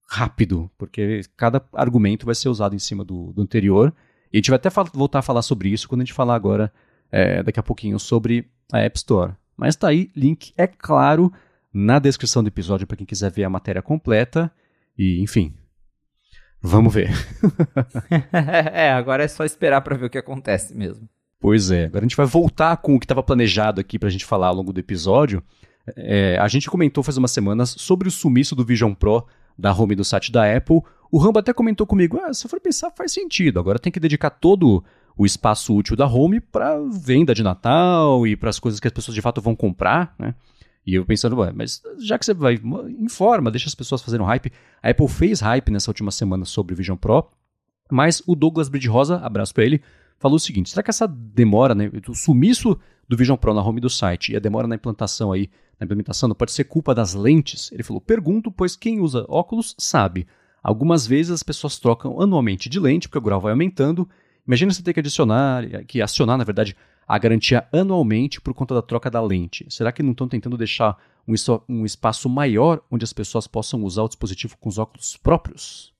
rápido, porque cada argumento vai ser usado em cima do, do anterior. E a gente vai até voltar a falar sobre isso quando a gente falar agora, é, daqui a pouquinho, sobre a App Store. Mas tá aí, link é claro na descrição do episódio para quem quiser ver a matéria completa. E, enfim, vamos ver. é, agora é só esperar para ver o que acontece mesmo. Pois é, agora a gente vai voltar com o que estava planejado aqui para a gente falar ao longo do episódio. É, a gente comentou faz umas semanas sobre o sumiço do Vision Pro da home do site da Apple. O Rambo até comentou comigo: ah, se for pensar, faz sentido. Agora tem que dedicar todo o espaço útil da home para venda de Natal e para as coisas que as pessoas de fato vão comprar, né? E eu pensando, mas já que você vai, informa, deixa as pessoas fazendo hype. A Apple fez hype nessa última semana sobre o Vision Pro, mas o Douglas Bridgerosa, abraço para ele, falou o seguinte: será que essa demora, né, o sumiço do Vision Pro na home do site e a demora na implantação aí, na implementação, não pode ser culpa das lentes? Ele falou: pergunto, pois quem usa óculos sabe. Algumas vezes as pessoas trocam anualmente de lente, porque o grau vai aumentando, Imagina você ter que adicionar, que acionar, na verdade, a garantia anualmente por conta da troca da lente. Será que não estão tentando deixar um, um espaço maior onde as pessoas possam usar o dispositivo com os óculos próprios?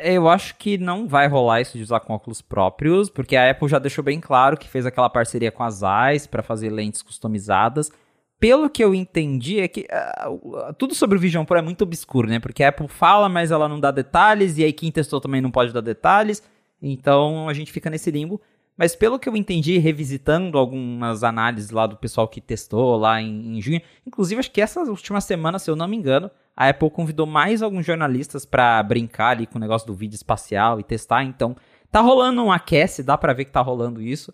Eu acho que não vai rolar isso de usar com óculos próprios, porque a Apple já deixou bem claro que fez aquela parceria com as Eyes para fazer lentes customizadas. Pelo que eu entendi, é que uh, tudo sobre o Vision Pro é muito obscuro, né? Porque a Apple fala, mas ela não dá detalhes, e aí quem testou também não pode dar detalhes. Então a gente fica nesse limbo. Mas pelo que eu entendi, revisitando algumas análises lá do pessoal que testou lá em, em junho, inclusive acho que essa última semana, se eu não me engano, a Apple convidou mais alguns jornalistas para brincar ali com o negócio do vídeo espacial e testar. Então tá rolando um aquece, dá para ver que tá rolando isso.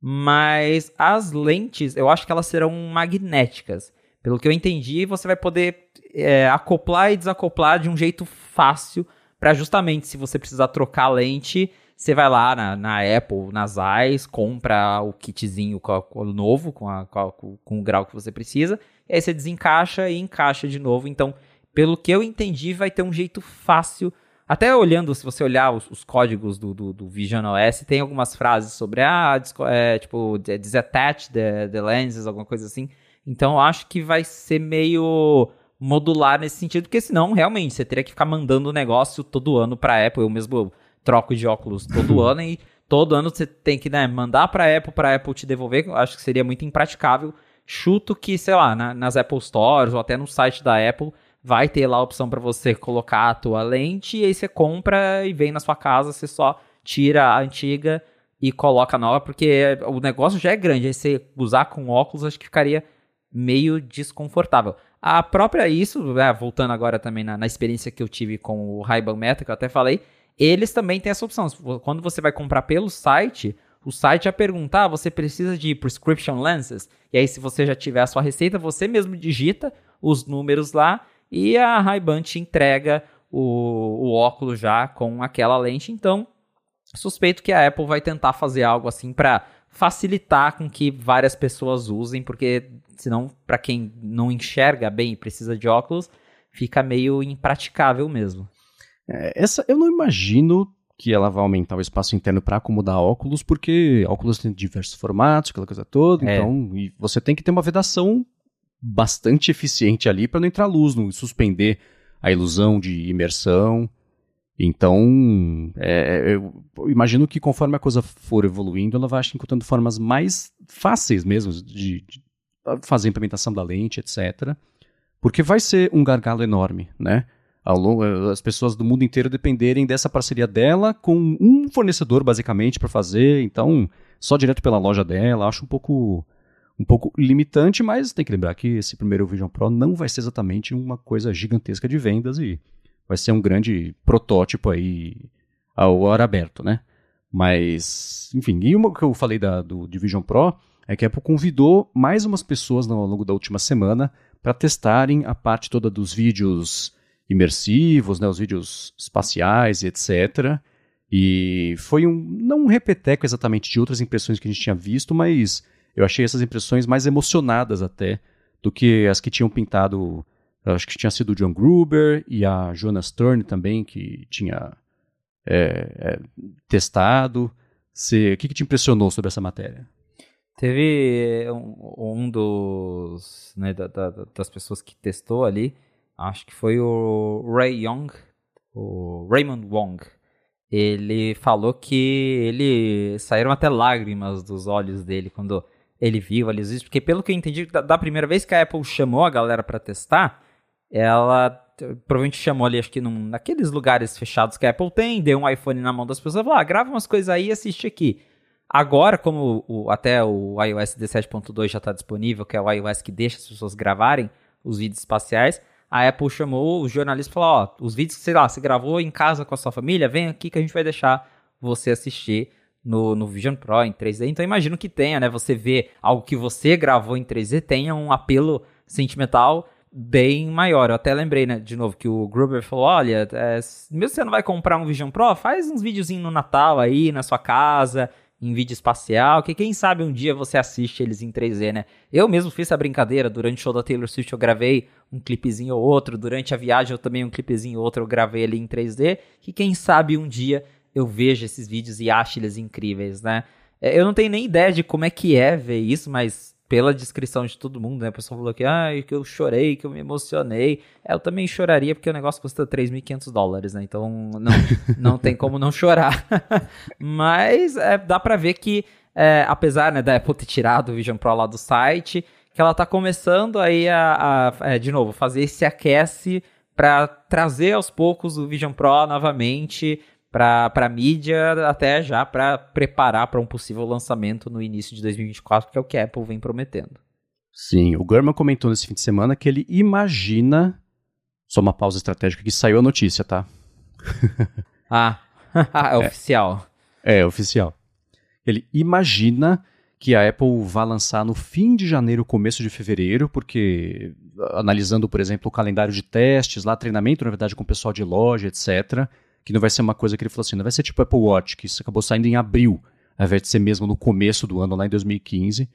Mas as lentes, eu acho que elas serão magnéticas. Pelo que eu entendi, você vai poder é, acoplar e desacoplar de um jeito fácil para justamente se você precisar trocar a lente, você vai lá na, na Apple, nas eyes, compra o kitzinho com, com, novo, com, a, com, com, o grau que você precisa, e aí você desencaixa e encaixa de novo. Então, pelo que eu entendi, vai ter um jeito fácil. Até olhando, se você olhar os, os códigos do, do, do, Vision OS, tem algumas frases sobre, ah, é, tipo, disattach the, the lenses, alguma coisa assim. Então, acho que vai ser meio modular nesse sentido, porque senão, realmente, você teria que ficar mandando o negócio todo ano para Apple. Eu mesmo troco de óculos todo ano e todo ano você tem que né, mandar para Apple, para Apple te devolver. Eu acho que seria muito impraticável. Chuto que, sei lá, na, nas Apple Stores ou até no site da Apple vai ter lá a opção para você colocar a tua lente e aí você compra e vem na sua casa, você só tira a antiga e coloca a nova, porque o negócio já é grande. Aí você usar com óculos acho que ficaria meio desconfortável. A própria isso, né, voltando agora também na, na experiência que eu tive com o Ray-Ban Meta, que eu até falei, eles também têm essa opção. Quando você vai comprar pelo site, o site já pergunta, ah, você precisa de prescription lenses? E aí, se você já tiver a sua receita, você mesmo digita os números lá e a Ray-Ban te entrega o, o óculos já com aquela lente. Então, suspeito que a Apple vai tentar fazer algo assim para facilitar com que várias pessoas usem, porque senão, para quem não enxerga bem e precisa de óculos, fica meio impraticável mesmo. É, essa eu não imagino que ela vai aumentar o espaço interno para acomodar óculos, porque óculos tem diversos formatos, aquela coisa toda, é. então e você tem que ter uma vedação bastante eficiente ali para não entrar luz, não suspender a ilusão de imersão. Então, é, eu imagino que conforme a coisa for evoluindo, ela vai encontrando formas mais fáceis mesmo de, de fazer a implementação da lente, etc. Porque vai ser um gargalo enorme, né? Eh, as pessoas do mundo inteiro dependerem dessa parceria dela com um fornecedor, basicamente, para fazer. Então, só direto pela loja dela, acho um pouco um pouco limitante, mas tem que lembrar que esse primeiro Vision Pro não vai ser exatamente uma coisa gigantesca de vendas e vai ser um grande protótipo aí ao ar aberto, né? Mas, enfim, e uma que eu falei da, do Vision Pro é que a Apple convidou mais umas pessoas ao longo da última semana para testarem a parte toda dos vídeos imersivos, né, os vídeos espaciais e etc. E foi um, não um repeteco exatamente de outras impressões que a gente tinha visto, mas eu achei essas impressões mais emocionadas até do que as que tinham pintado, acho que tinha sido o John Gruber e a Jonas Stern também, que tinha é, é, testado. o que, que te impressionou sobre essa matéria? Teve um, um dos né, da, da, das pessoas que testou ali, acho que foi o Ray Young, o Raymond Wong. Ele falou que ele saíram até lágrimas dos olhos dele quando ele viu ali vídeos, porque pelo que eu entendi, da, da primeira vez que a Apple chamou a galera para testar, ela provavelmente chamou ali, acho que num, naqueles lugares fechados que a Apple tem, deu um iPhone na mão das pessoas, falou, ah, grava umas coisas aí e assiste aqui. Agora, como o, até o iOS 17.2 já está disponível, que é o iOS que deixa as pessoas gravarem os vídeos espaciais, a Apple chamou os jornalistas e falou: ó, os vídeos que, sei lá, você gravou em casa com a sua família, vem aqui que a gente vai deixar você assistir no, no Vision Pro em 3D. Então imagino que tenha, né? Você vê algo que você gravou em 3D tenha um apelo sentimental bem maior. Eu até lembrei, né, de novo, que o Gruber falou: olha, é, mesmo se você não vai comprar um Vision Pro, faz uns videozinhos no Natal aí, na sua casa, em vídeo espacial, que quem sabe um dia você assiste eles em 3D, né? Eu mesmo fiz essa brincadeira, durante o show da Taylor Swift eu gravei um clipezinho ou outro, durante a viagem eu também um clipezinho ou outro eu gravei ali em 3D, que quem sabe um dia eu veja esses vídeos e ache eles incríveis, né? É, eu não tenho nem ideia de como é que é ver isso, mas pela descrição de todo mundo, né? A pessoa falou que, ah, que eu chorei, que eu me emocionei. É, eu também choraria porque o negócio custa 3.500 dólares, né? Então não, não tem como não chorar. Mas é, dá para ver que, é, apesar né, da Apple ter tirado o Vision Pro lá do site, que ela tá começando aí a, a é, de novo, fazer esse aquece para trazer aos poucos o Vision Pro novamente para para mídia até já para preparar para um possível lançamento no início de 2024, que é o que a Apple vem prometendo. Sim, o Gurman comentou nesse fim de semana que ele imagina só uma pausa estratégica que saiu a notícia, tá? ah, é, é oficial. É, oficial. Ele imagina que a Apple vai lançar no fim de janeiro, começo de fevereiro, porque analisando, por exemplo, o calendário de testes, lá treinamento, na verdade, com o pessoal de loja, etc., que não vai ser uma coisa que ele falou assim, não vai ser tipo Apple Watch, que isso acabou saindo em abril, ao invés de ser mesmo no começo do ano, lá em 2015.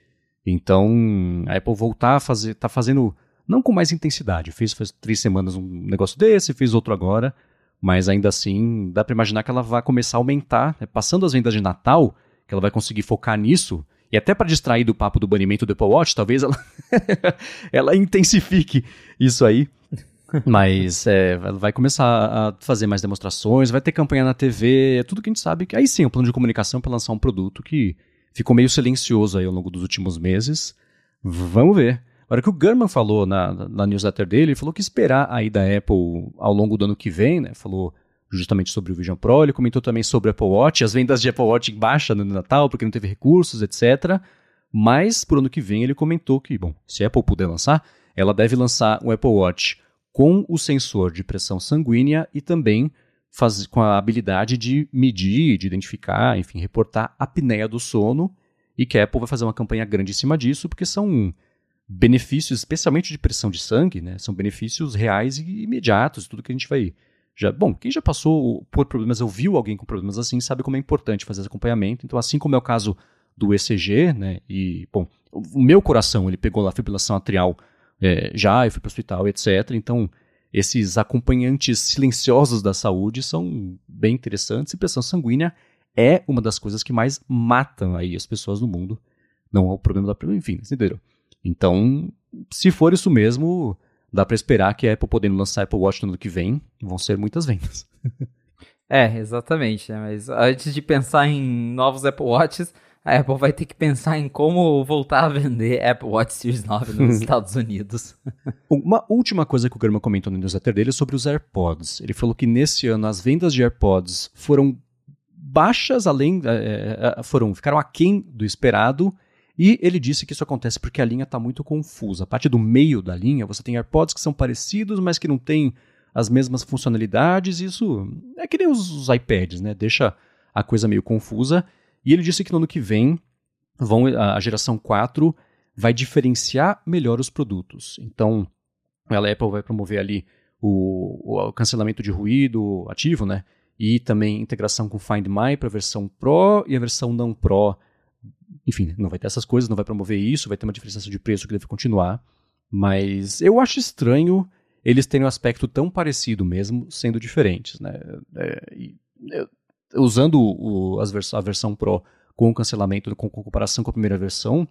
Então, a Apple voltar a fazer, tá fazendo, não com mais intensidade, fez faz três semanas um negócio desse, fez outro agora, mas ainda assim, dá para imaginar que ela vai começar a aumentar, né? passando as vendas de Natal, que ela vai conseguir focar nisso, e até para distrair do papo do banimento do Apple Watch, talvez ela, ela intensifique isso aí. Mas é, vai começar a fazer mais demonstrações, vai ter campanha na TV, é tudo que a gente sabe aí sim, é um plano de comunicação para lançar um produto que ficou meio silencioso aí ao longo dos últimos meses. Vamos ver. Agora que o Gurman falou na, na newsletter dele, ele falou que esperar aí da Apple ao longo do ano que vem, né? Falou justamente sobre o Vision Pro, ele comentou também sobre o Apple Watch, as vendas de Apple Watch baixa no Natal, porque não teve recursos, etc. Mas, por ano que vem, ele comentou que, bom, se a Apple puder lançar, ela deve lançar um Apple Watch com o sensor de pressão sanguínea e também faz, com a habilidade de medir, de identificar, enfim, reportar apneia do sono, e que a Apple vai fazer uma campanha grande em cima disso, porque são benefícios, especialmente de pressão de sangue, né? São benefícios reais e imediatos, tudo que a gente vai já, bom, quem já passou por problemas ou viu alguém com problemas assim sabe como é importante fazer esse acompanhamento. Então, assim como é o caso do ECG, né? E, bom, o meu coração, ele pegou lá a fibrilação atrial é, já, eu fui para o hospital, etc. Então, esses acompanhantes silenciosos da saúde são bem interessantes e pressão sanguínea é uma das coisas que mais matam aí as pessoas no mundo. Não é o problema da enfim, entenderam? Então, se for isso mesmo, dá para esperar que a Apple podendo lançar Apple Watch no ano que vem, vão ser muitas vendas. é, exatamente. Né? Mas antes de pensar em novos Apple Watches, a Apple vai ter que pensar em como voltar a vender Apple Watch Series 9 nos Estados Unidos. Uma última coisa que o German comentou no newsletter dele é sobre os AirPods. Ele falou que nesse ano as vendas de AirPods foram baixas, além é, foram ficaram aquém do esperado e ele disse que isso acontece porque a linha está muito confusa. A parte do meio da linha, você tem AirPods que são parecidos, mas que não têm as mesmas funcionalidades. Isso é que nem os, os iPads, né? Deixa a coisa meio confusa. E ele disse que no ano que vem vão, a geração 4 vai diferenciar melhor os produtos. Então, a Apple vai promover ali o, o cancelamento de ruído ativo, né? E também integração com Find My para a versão Pro e a versão não Pro enfim, não vai ter essas coisas, não vai promover isso, vai ter uma diferenciação de preço que deve continuar. Mas eu acho estranho eles terem um aspecto tão parecido mesmo, sendo diferentes. Né? É, e, é, usando o, vers a versão Pro com o cancelamento, com, com comparação com a primeira versão,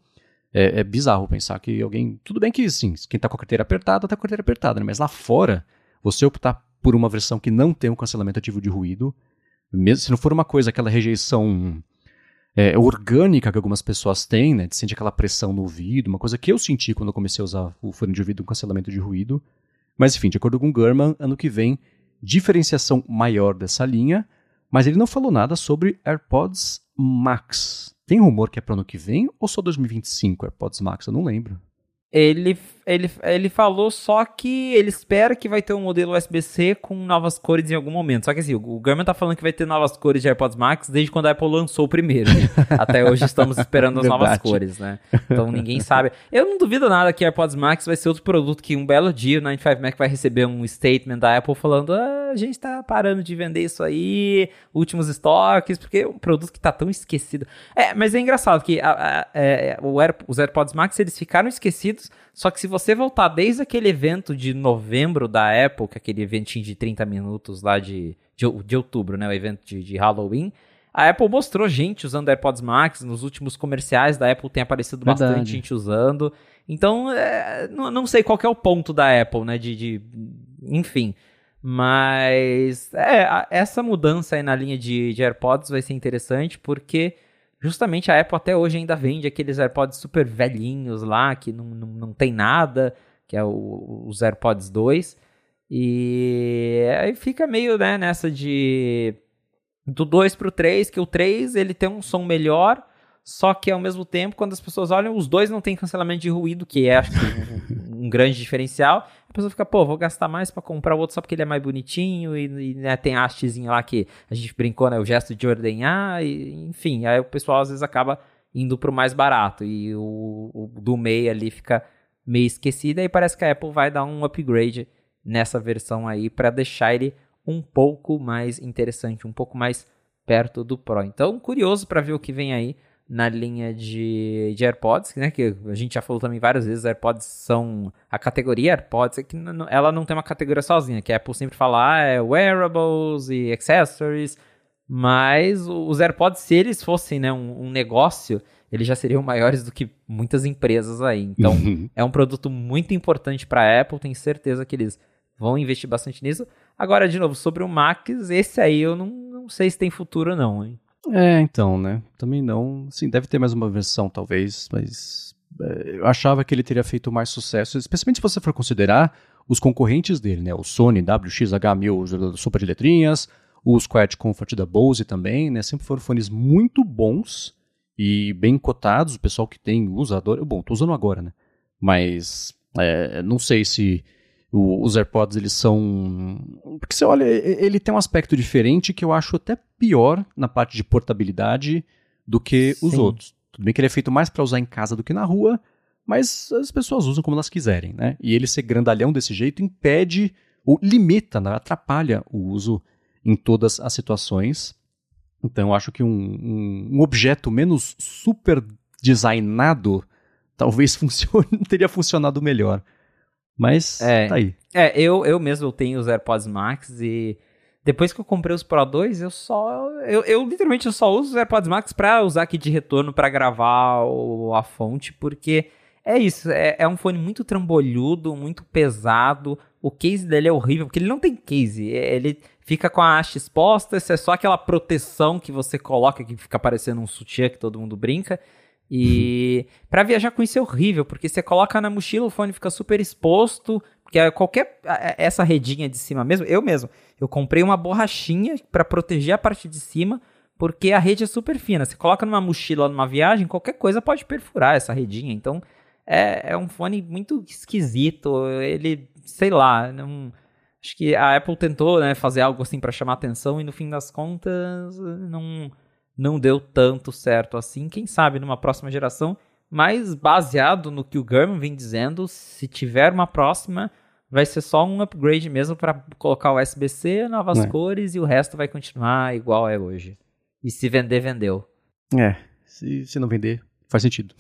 é, é, bizarro pensar que alguém. Tudo bem que sim, quem está com a carteira apertada, está com a carteira apertada, né? mas lá fora, você optar por uma versão que não tem um cancelamento ativo de ruído, mesmo se não for uma coisa, aquela rejeição é, orgânica que algumas pessoas têm, né? De sentir aquela pressão no ouvido, uma coisa que eu senti quando eu comecei a usar o fone de ouvido com cancelamento de ruído. Mas enfim, de acordo com o Gurman, ano que vem, diferenciação maior dessa linha, mas ele não falou nada sobre AirPods Max. Tem rumor que é para ano que vem ou só 2025 AirPods Max? Eu não lembro. Ele, ele, ele falou só que ele espera que vai ter um modelo USB-C com novas cores em algum momento. Só que assim, o Garmin tá falando que vai ter novas cores de AirPods Max desde quando a Apple lançou o primeiro. Né? Até hoje estamos esperando as novas cores, né? Então ninguém sabe. Eu não duvido nada que AirPods Max vai ser outro produto que um belo dia o 95 Mac vai receber um statement da Apple falando: ah, a gente tá parando de vender isso aí, últimos estoques, porque é um produto que tá tão esquecido. É, mas é engraçado que a, a, a, é, Air, os AirPods Max eles ficaram esquecidos só que se você voltar desde aquele evento de novembro da Apple, que é aquele eventinho de 30 minutos lá de, de, de outubro, né? O evento de, de Halloween. A Apple mostrou gente usando AirPods Max. Nos últimos comerciais da Apple tem aparecido Verdade. bastante gente usando. Então, é, não, não, sei qual é o ponto da Apple, né? De, de enfim. Mas é, essa mudança aí na linha de, de AirPods vai ser interessante porque Justamente a Apple até hoje ainda vende aqueles AirPods super velhinhos lá, que não, não, não tem nada, que é o, os AirPods 2. E aí fica meio né, nessa de. do 2 pro 3, que o 3 ele tem um som melhor, só que ao mesmo tempo, quando as pessoas olham, os dois não tem cancelamento de ruído, que é acho que um, um grande diferencial. A pessoa fica, pô, vou gastar mais para comprar o outro só porque ele é mais bonitinho e, e né, tem a hastezinha lá que a gente brincou, né, o gesto de ordenhar, e, enfim, aí o pessoal às vezes acaba indo pro mais barato e o, o do meio ali fica meio esquecido e parece que a Apple vai dar um upgrade nessa versão aí para deixar ele um pouco mais interessante, um pouco mais perto do Pro. Então, curioso para ver o que vem aí na linha de, de AirPods, né? Que a gente já falou também várias vezes, AirPods são a categoria AirPods, é que ela não tem uma categoria sozinha, que a Apple sempre fala ah, é wearables e accessories, mas os AirPods, se eles fossem né, um, um negócio, eles já seriam maiores do que muitas empresas aí. Então, uhum. é um produto muito importante para a Apple, tenho certeza que eles vão investir bastante nisso. Agora, de novo, sobre o Max, esse aí eu não, não sei se tem futuro não, hein? É, então, né? Também não. Sim, deve ter mais uma versão, talvez, mas é, eu achava que ele teria feito mais sucesso, especialmente se você for considerar os concorrentes dele, né? O Sony WXH1000 super de letrinhas, os Quiet Comfort da Bose também, né? Sempre foram fones muito bons e bem cotados. O pessoal que tem usador, bom, tô usando agora, né? Mas é, não sei se o, os AirPods, eles são. Porque você olha, ele tem um aspecto diferente que eu acho até pior na parte de portabilidade do que Sim. os outros. Tudo bem que ele é feito mais para usar em casa do que na rua, mas as pessoas usam como elas quiserem, né? E ele ser grandalhão desse jeito impede ou limita, né? atrapalha o uso em todas as situações. Então eu acho que um, um, um objeto menos super designado talvez funcione, teria funcionado melhor. Mas é, tá aí. É, eu, eu mesmo tenho os AirPods Max e depois que eu comprei os Pro 2, eu só. Eu, eu literalmente eu só uso os AirPods Max pra usar aqui de retorno para gravar o, a fonte, porque é isso. É, é um fone muito trambolhudo, muito pesado. O case dele é horrível, porque ele não tem case. Ele fica com a haste exposta, isso é só aquela proteção que você coloca que fica parecendo um sutiã que todo mundo brinca. E para viajar com isso é horrível, porque você coloca na mochila, o fone fica super exposto, porque é qualquer essa redinha de cima mesmo, eu mesmo, eu comprei uma borrachinha para proteger a parte de cima, porque a rede é super fina. Você coloca numa mochila numa viagem, qualquer coisa pode perfurar essa redinha. Então é, é um fone muito esquisito. Ele, sei lá, não, acho que a Apple tentou né, fazer algo assim para chamar atenção e no fim das contas não não deu tanto certo assim. Quem sabe numa próxima geração, mas baseado no que o Gurman vem dizendo, se tiver uma próxima, vai ser só um upgrade mesmo para colocar o USB-C, novas é. cores e o resto vai continuar igual é hoje. E se vender, vendeu. É, se, se não vender, faz sentido.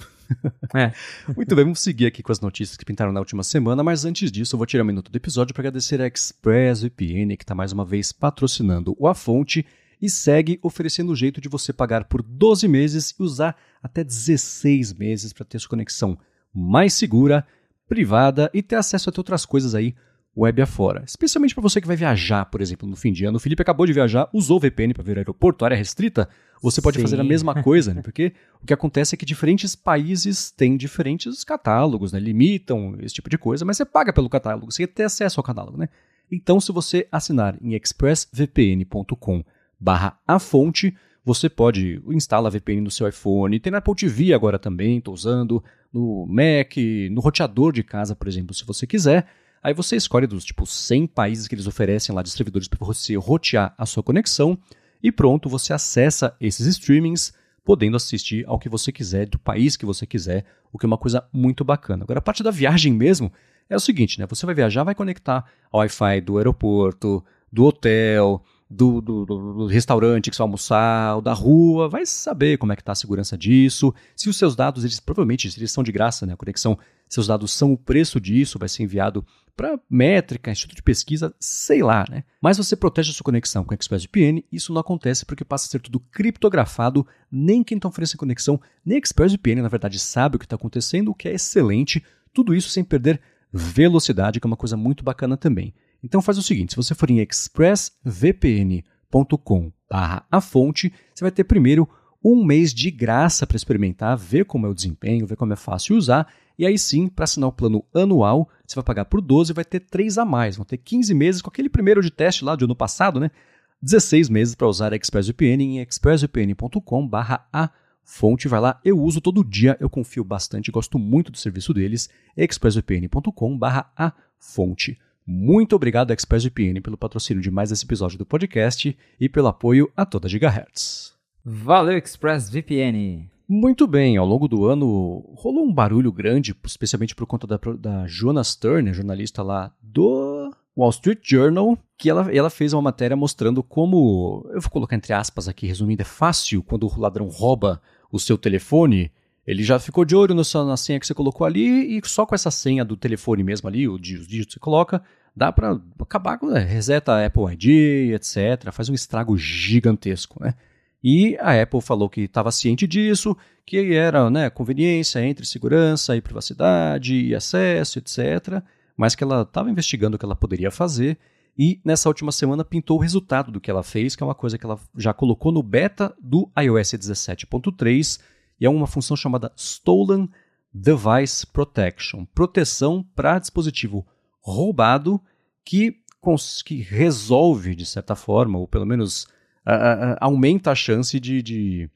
É. Muito bem, vamos seguir aqui com as notícias que pintaram na última semana, mas antes disso eu vou tirar um minuto do episódio para agradecer a ExpressVPN, que está mais uma vez patrocinando o A Fonte e segue oferecendo o jeito de você pagar por 12 meses e usar até 16 meses para ter sua conexão mais segura, privada e ter acesso a outras coisas aí web afora. Especialmente para você que vai viajar, por exemplo, no fim de ano. O Felipe acabou de viajar, usou o VPN para ver o aeroporto, área restrita. Você pode Sim. fazer a mesma coisa, né? Porque o que acontece é que diferentes países têm diferentes catálogos, né? Limitam esse tipo de coisa, mas você paga pelo catálogo, você tem acesso ao catálogo, né? Então, se você assinar em expressvpn.com barra a fonte, você pode instalar a VPN no seu iPhone, tem na Apple TV agora também, estou usando, no Mac, no roteador de casa, por exemplo, se você quiser. Aí você escolhe dos tipo 100 países que eles oferecem lá de servidores para você rotear a sua conexão e pronto, você acessa esses streamings, podendo assistir ao que você quiser, do país que você quiser, o que é uma coisa muito bacana. Agora, a parte da viagem mesmo é o seguinte, né? Você vai viajar, vai conectar ao Wi-Fi do aeroporto, do hotel, do, do, do, restaurante que você vai almoçar, ou da rua, vai saber como é que está a segurança disso. Se os seus dados, eles provavelmente eles são de graça, né? A conexão, seus dados são o preço disso, vai ser enviado para métrica, instituto de pesquisa, sei lá, né? Mas você protege a sua conexão com ExpressVPN, isso não acontece porque passa a ser tudo criptografado, nem quem está oferecendo conexão, nem ExpressVPN, na verdade, sabe o que está acontecendo, o que é excelente, tudo isso sem perder velocidade, que é uma coisa muito bacana também. Então faz o seguinte, se você for em expressvpn.com a fonte, você vai ter primeiro um mês de graça para experimentar, ver como é o desempenho, ver como é fácil usar, e aí sim, para assinar o plano anual, você vai pagar por 12 e vai ter 3 a mais, vão ter 15 meses com aquele primeiro de teste lá do ano passado, né? 16 meses para usar a ExpressVPN em expressvpn.com/a fonte. Vai lá, eu uso todo dia, eu confio bastante, gosto muito do serviço deles. expressvpn.com/a fonte. Muito obrigado, ExpressVPN, pelo patrocínio de mais esse episódio do podcast e pelo apoio a toda Gigahertz. Valeu, ExpressVPN! Muito bem, ao longo do ano rolou um barulho grande, especialmente por conta da, da Jonas Turner, jornalista lá do Wall Street Journal, que ela, ela fez uma matéria mostrando como, eu vou colocar entre aspas aqui, resumindo, é fácil quando o ladrão rouba o seu telefone, ele já ficou de olho na senha que você colocou ali e só com essa senha do telefone mesmo ali, os dígitos que você coloca, dá para acabar com, né, reseta a Apple ID, etc, faz um estrago gigantesco, né? E a Apple falou que estava ciente disso, que era né, conveniência entre segurança e privacidade e acesso, etc. Mas que ela estava investigando o que ela poderia fazer. E nessa última semana pintou o resultado do que ela fez, que é uma coisa que ela já colocou no beta do iOS 17.3, e é uma função chamada Stolen Device Protection proteção para dispositivo roubado que, que resolve, de certa forma, ou pelo menos uh, aumenta a chance de, de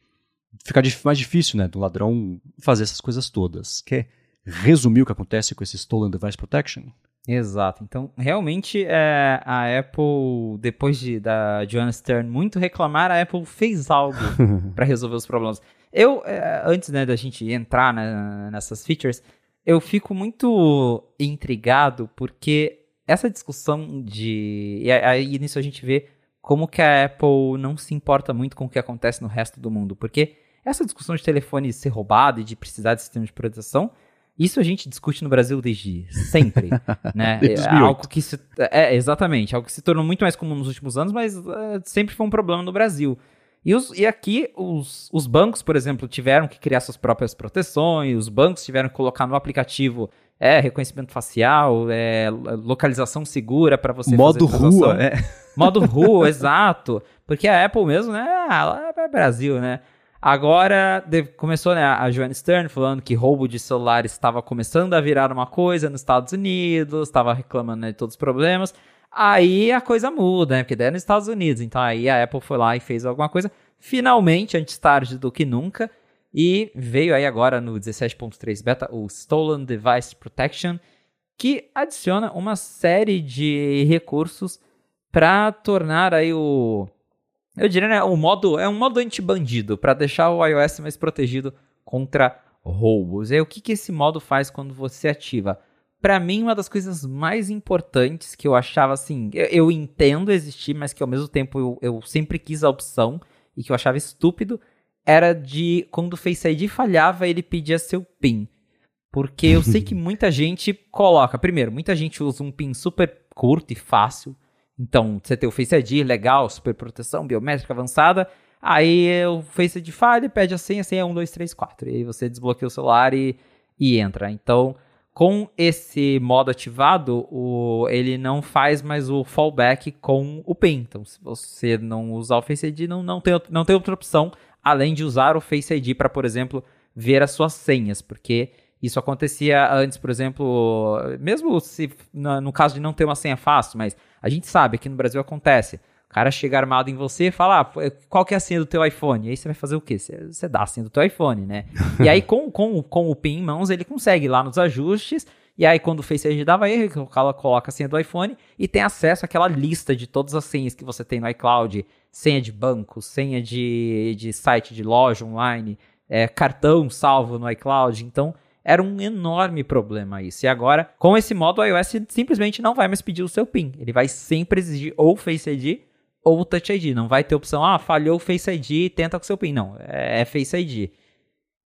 ficar mais difícil, né, do ladrão fazer essas coisas todas. Quer resumir o que acontece com esse Stolen Device Protection? Exato. Então, realmente, é, a Apple, depois de, da Joanna Stern muito reclamar, a Apple fez algo para resolver os problemas. Eu, é, antes né, da gente entrar né, nessas features, eu fico muito intrigado porque essa discussão de. E aí nisso a gente vê como que a Apple não se importa muito com o que acontece no resto do mundo. Porque essa discussão de telefone ser roubado e de precisar de sistema de proteção, isso a gente discute no Brasil desde sempre, né? Desde é algo que se, é exatamente, algo que se tornou muito mais comum nos últimos anos, mas é, sempre foi um problema no Brasil. E, os, e aqui os, os bancos, por exemplo, tiveram que criar suas próprias proteções, os bancos tiveram que colocar no aplicativo é, reconhecimento facial, é, localização segura para você Modo rua, é. Modo rua, exato. Porque a Apple mesmo, né? Ah, é Brasil, né? Agora começou né, a Joanne Stern falando que roubo de celular estava começando a virar uma coisa nos Estados Unidos, estava reclamando né, de todos os problemas. Aí a coisa muda, né? Porque daí é nos Estados Unidos. Então aí a Apple foi lá e fez alguma coisa. Finalmente, antes tarde do que nunca. E veio aí agora no 17.3 beta o Stolen Device Protection, que adiciona uma série de recursos para tornar aí o eu diria, né, o modo é um modo anti-bandido para deixar o iOS mais protegido contra roubos. E aí, o que que esse modo faz quando você ativa? Para mim, uma das coisas mais importantes que eu achava assim, eu, eu entendo existir, mas que ao mesmo tempo eu, eu sempre quis a opção e que eu achava estúpido, era de quando o Face ID falhava, ele pedia seu PIN. Porque eu sei que muita gente coloca. Primeiro, muita gente usa um PIN super curto e fácil. Então, você tem o Face ID, legal, super proteção, biométrica avançada. Aí o Face ID falha e pede a senha, a senha é 1, 2, 3, 4. E aí você desbloqueia o celular e, e entra. Então, com esse modo ativado, o, ele não faz mais o fallback com o PIN. Então, se você não usar o Face ID, não, não, tem, não tem outra opção além de usar o Face ID para, por exemplo, ver as suas senhas, porque isso acontecia antes, por exemplo, mesmo se no, caso de não ter uma senha fácil, mas a gente sabe que no Brasil acontece. O cara chega armado em você e fala, ah, qual que é a senha do teu iPhone? E aí você vai fazer o quê? Você, você dá a senha do teu iPhone, né? e aí com, com, com o PIN em mãos, ele consegue ir lá nos ajustes, e aí quando o Face ID dava erro, ele coloca a senha do iPhone e tem acesso àquela lista de todas as senhas que você tem no iCloud, senha de banco, senha de, de site de loja online, é, cartão salvo no iCloud. Então, era um enorme problema isso. E agora, com esse modo, o iOS simplesmente não vai mais pedir o seu PIN. Ele vai sempre exigir ou Face ID ou Touch ID. Não vai ter opção, ah, falhou o Face ID, tenta com seu PIN. Não, é, é Face ID.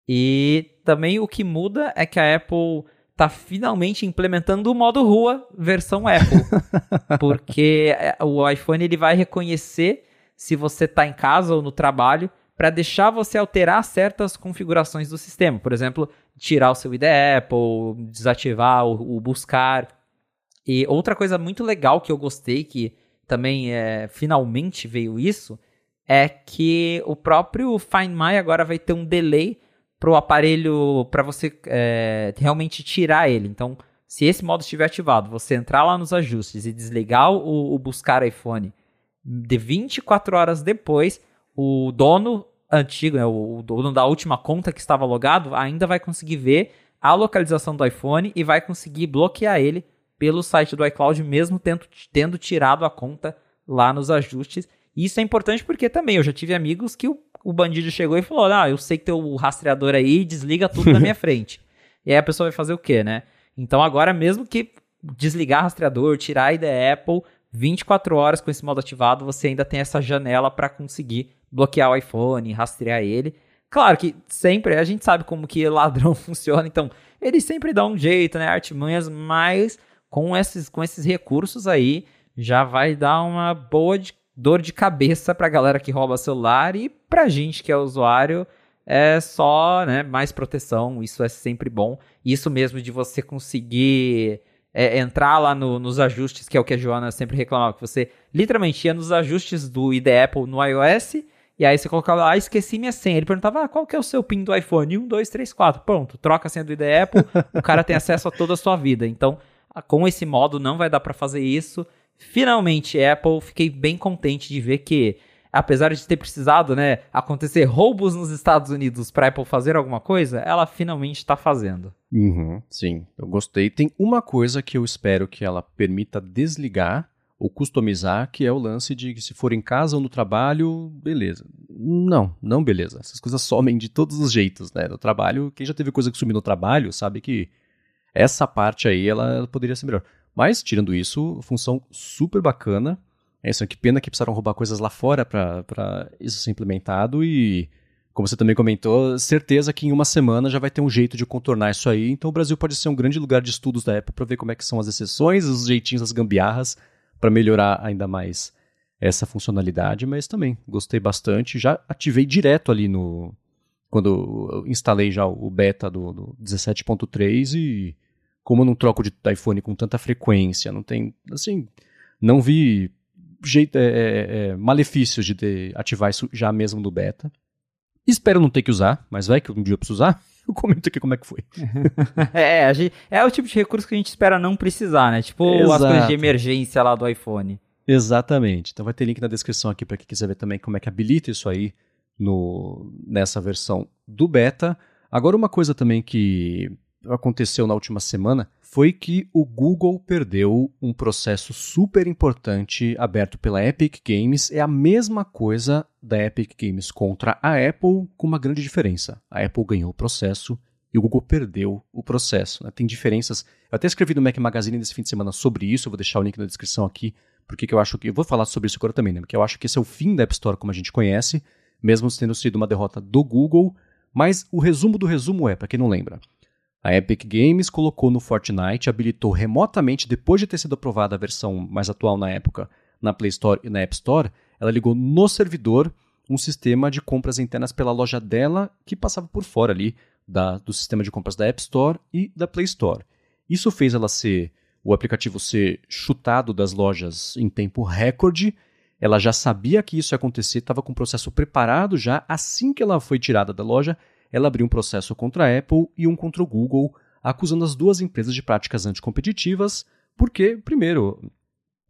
E também o que muda é que a Apple tá finalmente implementando o modo rua versão Apple. porque é, o iPhone ele vai reconhecer se você está em casa ou no trabalho, para deixar você alterar certas configurações do sistema. Por exemplo, tirar o seu ID Apple, desativar o, o buscar. E outra coisa muito legal que eu gostei, que também é, finalmente veio isso, é que o próprio Find My agora vai ter um delay para o aparelho, para você é, realmente tirar ele. Então, se esse modo estiver ativado, você entrar lá nos ajustes e desligar o, o buscar iPhone de 24 horas depois, o dono antigo, né, o dono da última conta que estava logado, ainda vai conseguir ver a localização do iPhone e vai conseguir bloquear ele pelo site do iCloud, mesmo tendo, tendo tirado a conta lá nos ajustes. E isso é importante porque também eu já tive amigos que o, o bandido chegou e falou: Ah, eu sei que teu rastreador aí desliga tudo na minha frente. E aí a pessoa vai fazer o quê, né? Então agora, mesmo que desligar rastreador, tirar a ID Apple, 24 horas com esse modo ativado, você ainda tem essa janela para conseguir bloquear o iPhone, rastrear ele. Claro que sempre a gente sabe como que ladrão funciona, então ele sempre dá um jeito, né, artimanhas, mas com esses, com esses recursos aí já vai dar uma boa de, dor de cabeça pra galera que rouba celular e pra gente que é usuário é só, né, mais proteção, isso é sempre bom. Isso mesmo de você conseguir é, entrar lá no, nos ajustes, que é o que a Joana sempre reclamava, que você literalmente ia nos ajustes do ID Apple no iOS, e aí você colocava lá, ah, esqueci minha senha. Ele perguntava, ah, qual que é o seu PIN do iPhone? 1, 2, 3, 4. Pronto, troca a senha do ID Apple, o cara tem acesso a toda a sua vida. Então, com esse modo não vai dar para fazer isso. Finalmente, Apple, fiquei bem contente de ver que apesar de ter precisado, né, acontecer roubos nos Estados Unidos para Apple fazer alguma coisa, ela finalmente está fazendo. Uhum, sim, eu gostei. Tem uma coisa que eu espero que ela permita desligar ou customizar, que é o lance de que se for em casa ou no trabalho, beleza. Não, não beleza. Essas coisas somem de todos os jeitos, né? No trabalho, quem já teve coisa que sumir no trabalho sabe que essa parte aí ela, ela poderia ser melhor. Mas, tirando isso, função super bacana. É isso, que pena que precisaram roubar coisas lá fora para isso ser implementado e, como você também comentou, certeza que em uma semana já vai ter um jeito de contornar isso aí. Então o Brasil pode ser um grande lugar de estudos da Apple para ver como é que são as exceções, os jeitinhos, as gambiarras para melhorar ainda mais essa funcionalidade, mas também gostei bastante. Já ativei direto ali no quando instalei já o beta do, do 17.3 e como eu não troco de iPhone com tanta frequência, não tem assim, não vi jeito, é, é, é, malefícios de ter, ativar isso já mesmo no beta. Espero não ter que usar, mas vai que um dia eu preciso usar. Eu comento aqui como é que foi. é, gente, é o tipo de recurso que a gente espera não precisar, né? Tipo Exato. as coisas de emergência lá do iPhone. Exatamente. Então vai ter link na descrição aqui para quem quiser ver também como é que habilita isso aí no, nessa versão do beta. Agora uma coisa também que aconteceu na última semana foi que o Google perdeu um processo super importante aberto pela Epic Games. É a mesma coisa da Epic Games contra a Apple, com uma grande diferença. A Apple ganhou o processo e o Google perdeu o processo. Né? Tem diferenças. Eu até escrevi no Mac Magazine nesse fim de semana sobre isso, eu vou deixar o link na descrição aqui, porque eu acho que. Eu vou falar sobre isso agora também, né? Porque eu acho que esse é o fim da App Store como a gente conhece, mesmo tendo sido uma derrota do Google. Mas o resumo do resumo é, para quem não lembra. A Epic Games colocou no Fortnite, habilitou remotamente, depois de ter sido aprovada a versão mais atual na época, na Play Store e na App Store, ela ligou no servidor um sistema de compras internas pela loja dela que passava por fora ali da, do sistema de compras da App Store e da Play Store. Isso fez ela ser o aplicativo ser chutado das lojas em tempo recorde. Ela já sabia que isso ia acontecer, estava com o processo preparado já. Assim que ela foi tirada da loja, ela abriu um processo contra a Apple e um contra o Google, acusando as duas empresas de práticas anticompetitivas, porque, primeiro,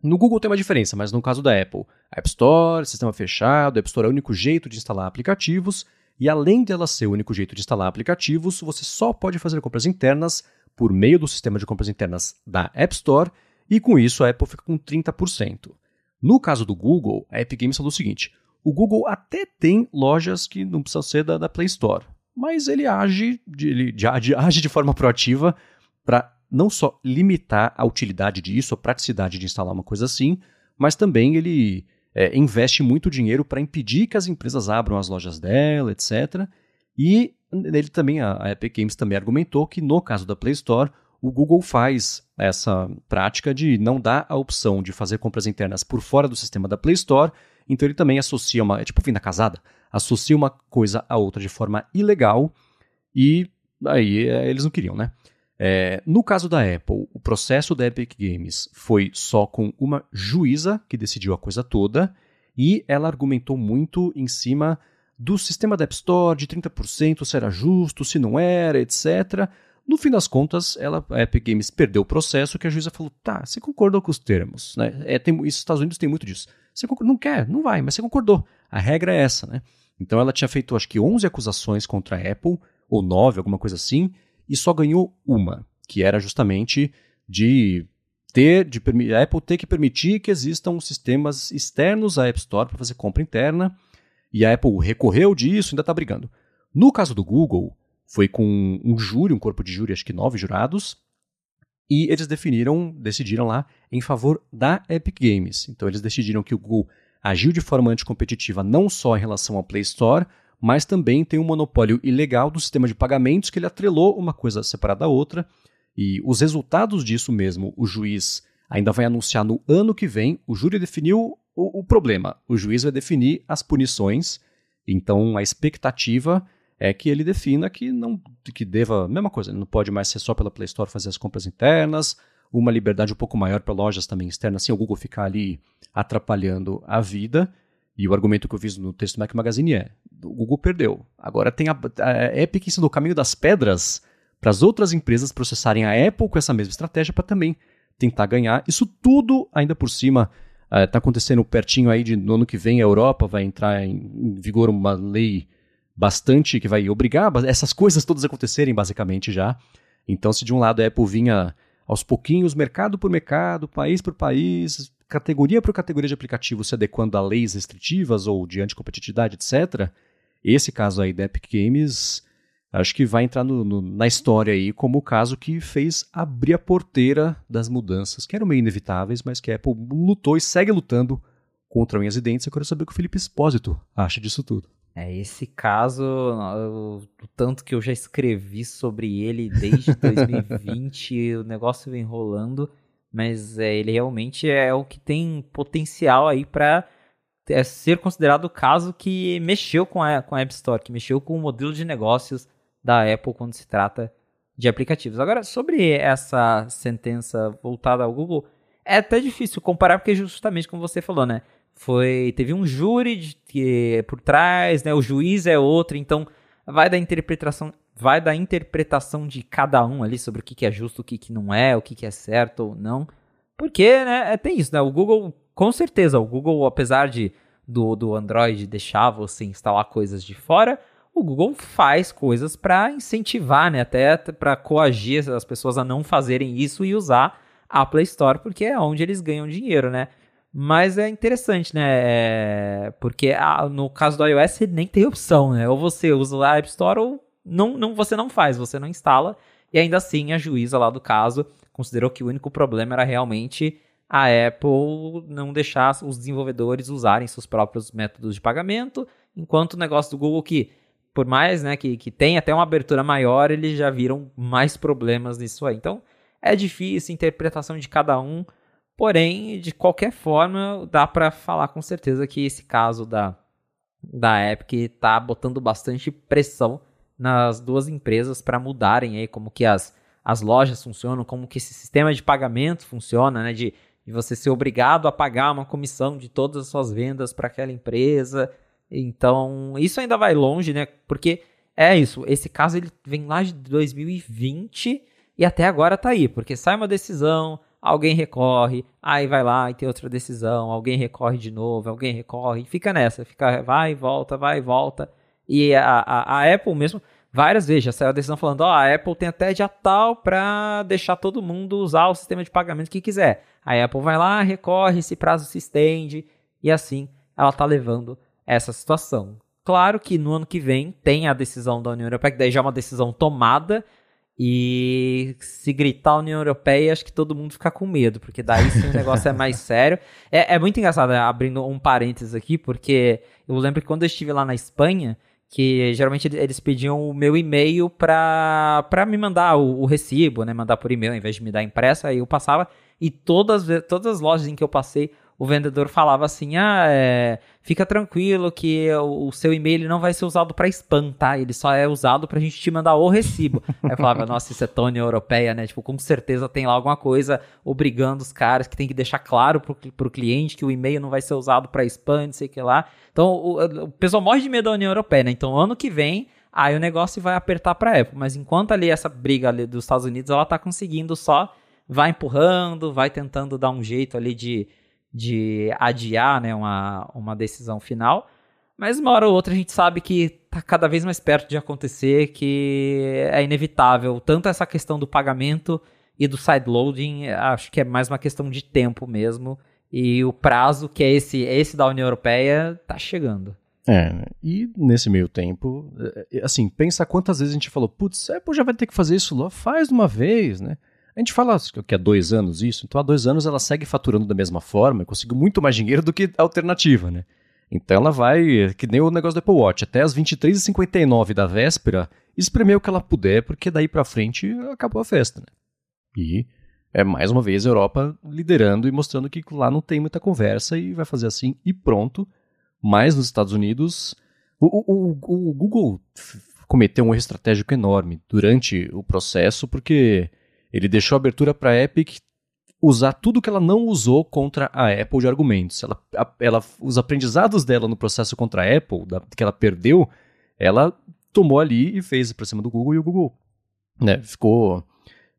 no Google tem uma diferença, mas no caso da Apple, App Store, sistema fechado, App Store é o único jeito de instalar aplicativos, e além dela ser o único jeito de instalar aplicativos, você só pode fazer compras internas por meio do sistema de compras internas da App Store, e com isso a Apple fica com 30%. No caso do Google, a Epic Games falou o seguinte: o Google até tem lojas que não precisam ser da, da Play Store mas ele age, ele age de forma proativa para não só limitar a utilidade disso, a praticidade de instalar uma coisa assim, mas também ele é, investe muito dinheiro para impedir que as empresas abram as lojas dela, etc. E ele também, a Epic Games também argumentou que no caso da Play Store, o Google faz essa prática de não dar a opção de fazer compras internas por fora do sistema da Play Store, então ele também associa uma, é tipo fim da casada, associa uma coisa a outra de forma ilegal e aí é, eles não queriam, né? É, no caso da Apple, o processo da Epic Games foi só com uma juíza que decidiu a coisa toda e ela argumentou muito em cima do sistema da App Store de 30%, se era justo, se não era, etc. No fim das contas, ela, a Epic Games perdeu o processo que a juíza falou, tá, você concordou com os termos, né? É, tem, isso, Estados Unidos tem muito disso. Você não quer? Não vai, mas você concordou. A regra é essa, né? Então ela tinha feito acho que 11 acusações contra a Apple, ou 9, alguma coisa assim, e só ganhou uma, que era justamente de ter de a Apple ter que permitir que existam sistemas externos à App Store para fazer compra interna, e a Apple recorreu disso, ainda está brigando. No caso do Google, foi com um júri, um corpo de júri, acho que nove jurados, e eles definiram, decidiram lá em favor da Epic Games. Então eles decidiram que o Google agiu de forma anticompetitiva não só em relação ao Play Store, mas também tem um monopólio ilegal do sistema de pagamentos que ele atrelou uma coisa separada da outra. E os resultados disso mesmo, o juiz ainda vai anunciar no ano que vem. O júri definiu o, o problema, o juiz vai definir as punições. Então a expectativa é que ele defina que não que deva, mesma coisa, não pode mais ser só pela Play Store fazer as compras internas, uma liberdade um pouco maior para lojas também externas, sem o Google ficar ali atrapalhando a vida. E o argumento que eu fiz no texto do Mac Magazine é: o Google perdeu. Agora tem a, a Epic sendo o caminho das pedras para as outras empresas processarem a Apple com essa mesma estratégia para também tentar ganhar. Isso tudo ainda por cima está uh, acontecendo pertinho aí de no ano que vem a Europa vai entrar em, em vigor uma lei bastante que vai obrigar essas coisas todas a acontecerem basicamente já. Então, se de um lado a Apple vinha aos pouquinhos, mercado por mercado, país por país, categoria por categoria de aplicativo se adequando a leis restritivas ou de anticompetitividade, etc., esse caso aí da Epic Games acho que vai entrar no, no, na história aí como o caso que fez abrir a porteira das mudanças, que eram meio inevitáveis, mas que a Apple lutou e segue lutando contra unhas e dentes. Eu quero saber o que o Felipe Espósito acha disso tudo. É, esse caso, o tanto que eu já escrevi sobre ele desde 2020, o negócio vem rolando, mas é, ele realmente é o que tem potencial aí para é, ser considerado o caso que mexeu com a, com a App Store, que mexeu com o modelo de negócios da Apple quando se trata de aplicativos. Agora, sobre essa sentença voltada ao Google, é até difícil comparar, porque justamente como você falou, né? Foi teve um júri de, que, por trás, né? O juiz é outro, então vai da interpretação vai da interpretação de cada um ali sobre o que, que é justo, o que, que não é, o que, que é certo ou não. Porque, né, é, tem isso, né? O Google, com certeza, o Google, apesar de do, do Android deixar você instalar coisas de fora, o Google faz coisas para incentivar, né? Até para coagir as pessoas a não fazerem isso e usar a Play Store, porque é onde eles ganham dinheiro, né? Mas é interessante, né? É... Porque a, no caso do iOS nem tem opção, né? Ou você usa a App Store ou não, não, você não faz, você não instala. E ainda assim a juíza lá do caso considerou que o único problema era realmente a Apple não deixar os desenvolvedores usarem seus próprios métodos de pagamento, enquanto o negócio do Google que por mais né, que, que tem até uma abertura maior, eles já viram mais problemas nisso aí. Então, é difícil, interpretação de cada um. Porém, de qualquer forma, dá para falar com certeza que esse caso da, da Epic está botando bastante pressão nas duas empresas para mudarem aí como que as, as lojas funcionam, como que esse sistema de pagamento funciona, né? De, de você ser obrigado a pagar uma comissão de todas as suas vendas para aquela empresa. Então, isso ainda vai longe, né? Porque é isso, esse caso ele vem lá de 2020 e até agora tá aí, porque sai uma decisão, alguém recorre, aí vai lá e tem outra decisão, alguém recorre de novo, alguém recorre, fica nessa, fica vai e volta, vai e volta. E a, a, a Apple mesmo, várias vezes já saiu a decisão falando, ó, oh, a Apple tem até dia tal para deixar todo mundo usar o sistema de pagamento que quiser. A Apple vai lá, recorre, esse prazo se estende, e assim ela tá levando essa situação. Claro que no ano que vem tem a decisão da União Europeia, que daí já é uma decisão tomada, e se gritar União Europeia, acho que todo mundo fica com medo, porque daí sim o negócio é mais sério. É, é muito engraçado, né, abrindo um parênteses aqui, porque eu lembro que quando eu estive lá na Espanha, que geralmente eles pediam o meu e-mail para me mandar o, o, recibo, né? Mandar por e-mail, ao invés de me dar impressa, aí eu passava. E todas, todas as lojas em que eu passei, o vendedor falava assim: ah, é, fica tranquilo que o, o seu e-mail não vai ser usado para spam, tá? Ele só é usado pra gente te mandar o recibo. Aí eu falava: nossa, isso é tão Europeia, né? Tipo, com certeza tem lá alguma coisa obrigando os caras que tem que deixar claro pro, pro cliente que o e-mail não vai ser usado para spam, não sei o que lá. Então o, o pessoal morre de medo da União Europeia, né? Então ano que vem. Aí o negócio vai apertar para Apple, mas enquanto ali essa briga ali dos Estados Unidos, ela tá conseguindo só vai empurrando, vai tentando dar um jeito ali de de adiar né, uma, uma decisão final. Mas uma hora ou outra a gente sabe que está cada vez mais perto de acontecer, que é inevitável. Tanto essa questão do pagamento e do sideloading, acho que é mais uma questão de tempo mesmo. E o prazo, que é esse, esse da União Europeia, está chegando. É, e nesse meio tempo, é, é, assim, pensa quantas vezes a gente falou, putz, a Apple já vai ter que fazer isso lá, faz de uma vez, né? A gente fala que há dois anos isso, então há dois anos ela segue faturando da mesma forma, conseguiu muito mais dinheiro do que a alternativa, né? Então ela vai, que nem o negócio do Apple Watch, até as 23h59 da véspera, espremer o que ela puder, porque daí pra frente acabou a festa, né? E é mais uma vez a Europa liderando e mostrando que lá não tem muita conversa e vai fazer assim e pronto. Mas nos Estados Unidos, o, o, o, o Google cometeu um erro estratégico enorme durante o processo, porque ele deixou abertura para a Epic usar tudo que ela não usou contra a Apple de argumentos. Ela, a, ela, os aprendizados dela no processo contra a Apple, da, que ela perdeu, ela tomou ali e fez para cima do Google e o Google né, ficou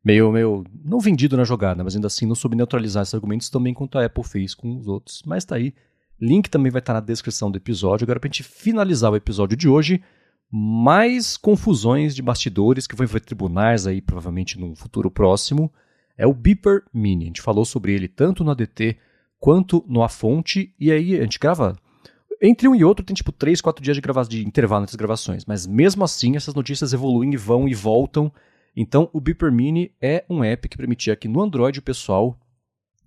meio, meio não vendido na jogada, mas ainda assim não soube neutralizar esses argumentos também quanto a Apple fez com os outros. Mas tá aí. Link também vai estar na descrição do episódio. Agora, pra gente finalizar o episódio de hoje, mais confusões de bastidores que vão envolver tribunais aí, provavelmente no futuro próximo, é o Beeper Mini. A gente falou sobre ele tanto no ADT quanto no A Fonte, e aí a gente grava. Entre um e outro tem tipo 3, 4 dias de, grava de intervalo entre as gravações, mas mesmo assim essas notícias evoluem e vão e voltam. Então o Beeper Mini é um app que permitia que no Android o pessoal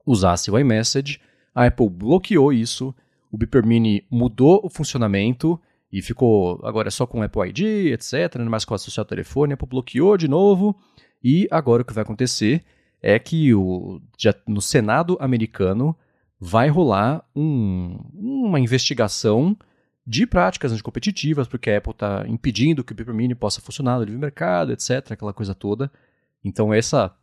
usasse o iMessage. A Apple bloqueou isso, o Beeper Mini mudou o funcionamento e ficou agora só com Apple ID, etc, não mais com associado ao telefone, Apple bloqueou de novo, e agora o que vai acontecer é que o, já, no Senado americano vai rolar um, uma investigação de práticas anticompetitivas, porque a Apple está impedindo que o Beeper Mini possa funcionar no livre mercado, etc, aquela coisa toda. Então essa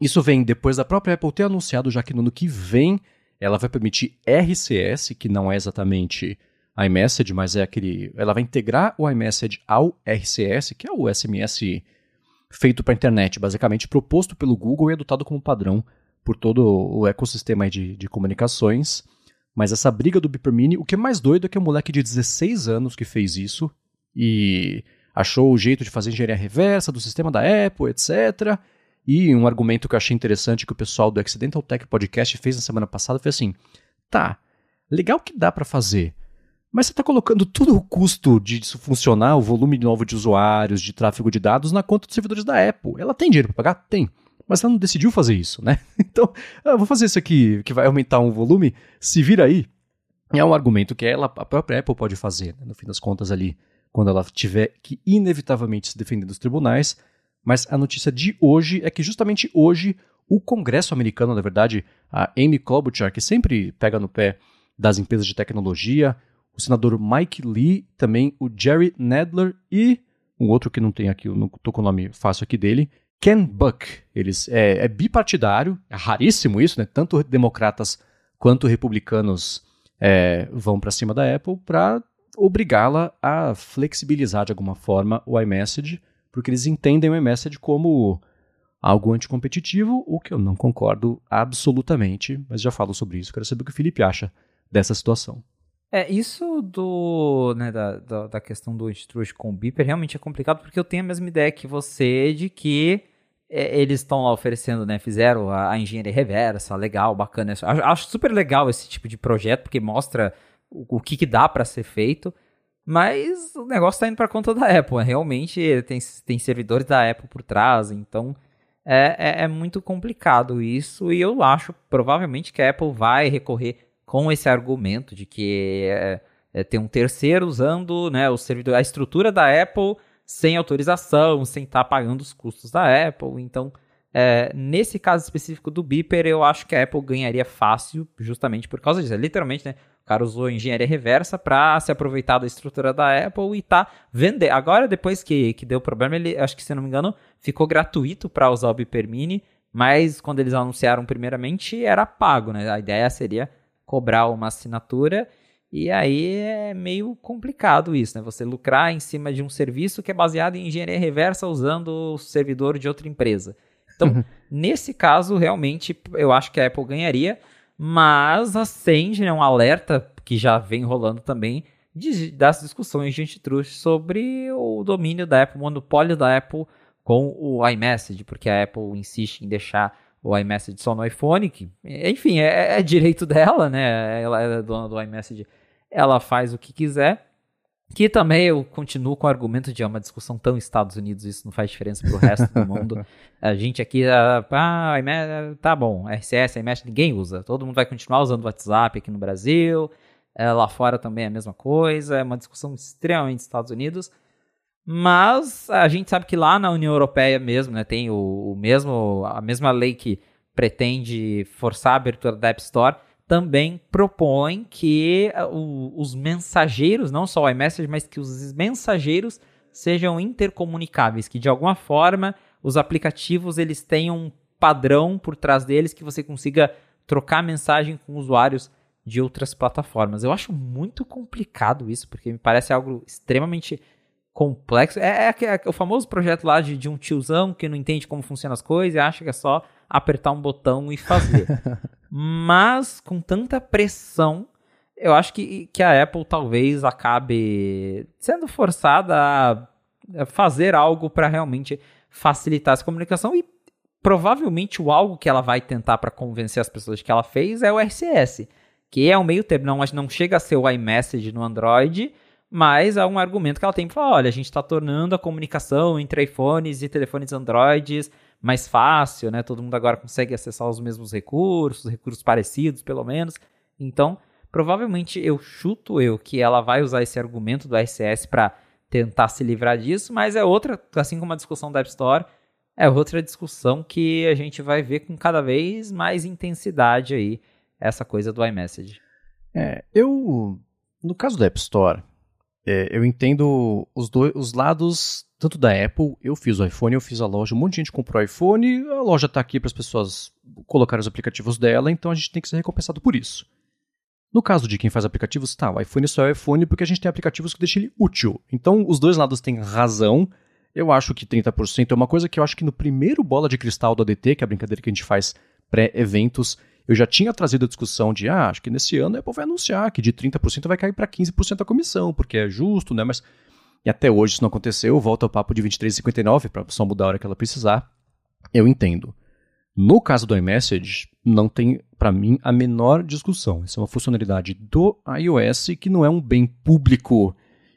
isso vem depois da própria Apple ter anunciado já que no ano que vem ela vai permitir RCS, que não é exatamente iMessage, mas é aquele. Ela vai integrar o iMessage ao RCS, que é o SMS feito para a internet, basicamente proposto pelo Google e adotado como padrão por todo o ecossistema de, de comunicações. Mas essa briga do Beeper Mini, o que é mais doido é que é um moleque de 16 anos que fez isso e achou o jeito de fazer engenharia reversa do sistema da Apple, etc. E um argumento que eu achei interessante que o pessoal do Accidental Tech Podcast fez na semana passada foi assim: tá, legal que dá para fazer, mas você está colocando todo o custo de isso funcionar, o volume novo de usuários, de tráfego de dados, na conta dos servidores da Apple. Ela tem dinheiro para pagar? Tem. Mas ela não decidiu fazer isso, né? Então, eu vou fazer isso aqui que vai aumentar um volume, se vira aí. É um argumento que ela, a própria Apple pode fazer, né? no fim das contas ali, quando ela tiver que inevitavelmente se defender dos tribunais. Mas a notícia de hoje é que justamente hoje o Congresso americano, na verdade, a Amy Klobuchar, que sempre pega no pé das empresas de tecnologia, o senador Mike Lee, também o Jerry Nadler e um outro que não tem aqui, não estou com o nome fácil aqui dele, Ken Buck. Eles é, é bipartidário, é raríssimo isso, né? Tanto democratas quanto republicanos é, vão para cima da Apple para obrigá-la a flexibilizar de alguma forma o iMessage, porque eles entendem o iMessage como algo anticompetitivo, o que eu não concordo absolutamente, mas já falo sobre isso. Quero saber o que o Felipe acha dessa situação. É, isso do, né, da, da, da questão do Intrude com o Beeper realmente é complicado, porque eu tenho a mesma ideia que você de que é, eles estão lá oferecendo, né, fizeram a, a, engenharia reversa, legal, bacana. Acho, acho, super legal esse tipo de projeto, porque mostra o, o que, que dá para ser feito, mas o negócio está indo para conta da Apple, né? realmente tem, tem servidores da Apple por trás, então é, é, é muito complicado isso, e eu acho provavelmente que a Apple vai recorrer com esse argumento de que é, é, tem um terceiro usando né, o servidor, a estrutura da Apple sem autorização, sem estar tá pagando os custos da Apple. Então, é, nesse caso específico do Beeper, eu acho que a Apple ganharia fácil, justamente por causa disso. É, literalmente, né? O cara usou engenharia reversa para se aproveitar da estrutura da Apple e tá vendendo. Agora, depois que, que deu problema, ele, acho que se não me engano, ficou gratuito para usar o Beeper Mini, mas quando eles anunciaram primeiramente, era pago, né? A ideia seria cobrar uma assinatura. E aí é meio complicado isso, né? Você lucrar em cima de um serviço que é baseado em engenharia reversa usando o servidor de outra empresa. Então, uhum. nesse caso, realmente, eu acho que a Apple ganharia. mas acende né, um alerta que já vem rolando também de, das discussões de antitruste sobre o domínio da Apple, o monopólio da Apple com o iMessage, porque a Apple insiste em deixar o iMessage só no iPhone, que, enfim, é, é direito dela, né? Ela é dona do iMessage, ela faz o que quiser. Que também eu continuo com o argumento de é uma discussão tão Estados Unidos, isso não faz diferença pro resto do mundo. A gente aqui, ah, tá bom, RCS, iMessage, ninguém usa. Todo mundo vai continuar usando o WhatsApp aqui no Brasil. É, lá fora também é a mesma coisa. É uma discussão extremamente Estados Unidos. Mas a gente sabe que lá na União Europeia mesmo, né, tem o, o mesmo, a mesma lei que pretende forçar a abertura da App Store, também propõe que uh, o, os mensageiros, não só o iMessage, mas que os mensageiros sejam intercomunicáveis, que de alguma forma os aplicativos eles tenham um padrão por trás deles que você consiga trocar mensagem com usuários de outras plataformas. Eu acho muito complicado isso, porque me parece algo extremamente complexo. É, é, é, o famoso projeto lá de, de, um tiozão que não entende como funcionam as coisas e acha que é só apertar um botão e fazer. Mas com tanta pressão, eu acho que, que a Apple talvez acabe sendo forçada a fazer algo para realmente facilitar essa comunicação e provavelmente o algo que ela vai tentar para convencer as pessoas que ela fez é o RCS, que é um meio termo, não, não chega a ser o iMessage no Android, mas há um argumento que ela tem para falar: olha, a gente está tornando a comunicação entre iPhones e telefones Androids mais fácil, né? Todo mundo agora consegue acessar os mesmos recursos, recursos parecidos, pelo menos. Então, provavelmente eu chuto eu que ela vai usar esse argumento do RCS para tentar se livrar disso, mas é outra, assim como a discussão da App Store, é outra discussão que a gente vai ver com cada vez mais intensidade aí essa coisa do iMessage. É, eu no caso da App Store, é, eu entendo os, dois, os lados, tanto da Apple, eu fiz o iPhone, eu fiz a loja, um monte de gente comprou o iPhone, a loja está aqui para as pessoas colocarem os aplicativos dela, então a gente tem que ser recompensado por isso. No caso de quem faz aplicativos, tá, o iPhone só é o iPhone porque a gente tem aplicativos que deixam ele útil. Então, os dois lados têm razão. Eu acho que 30% é uma coisa que eu acho que no primeiro bola de cristal do ADT, que é a brincadeira que a gente faz pré-eventos, eu já tinha trazido a discussão de, ah, acho que nesse ano a Apple vai anunciar que de 30% vai cair para 15% a comissão, porque é justo, né? Mas e até hoje isso não aconteceu, volta ao papo de 23,59 para só mudar a hora que ela precisar. Eu entendo. No caso do iMessage, não tem, para mim, a menor discussão. Isso é uma funcionalidade do iOS que não é um bem público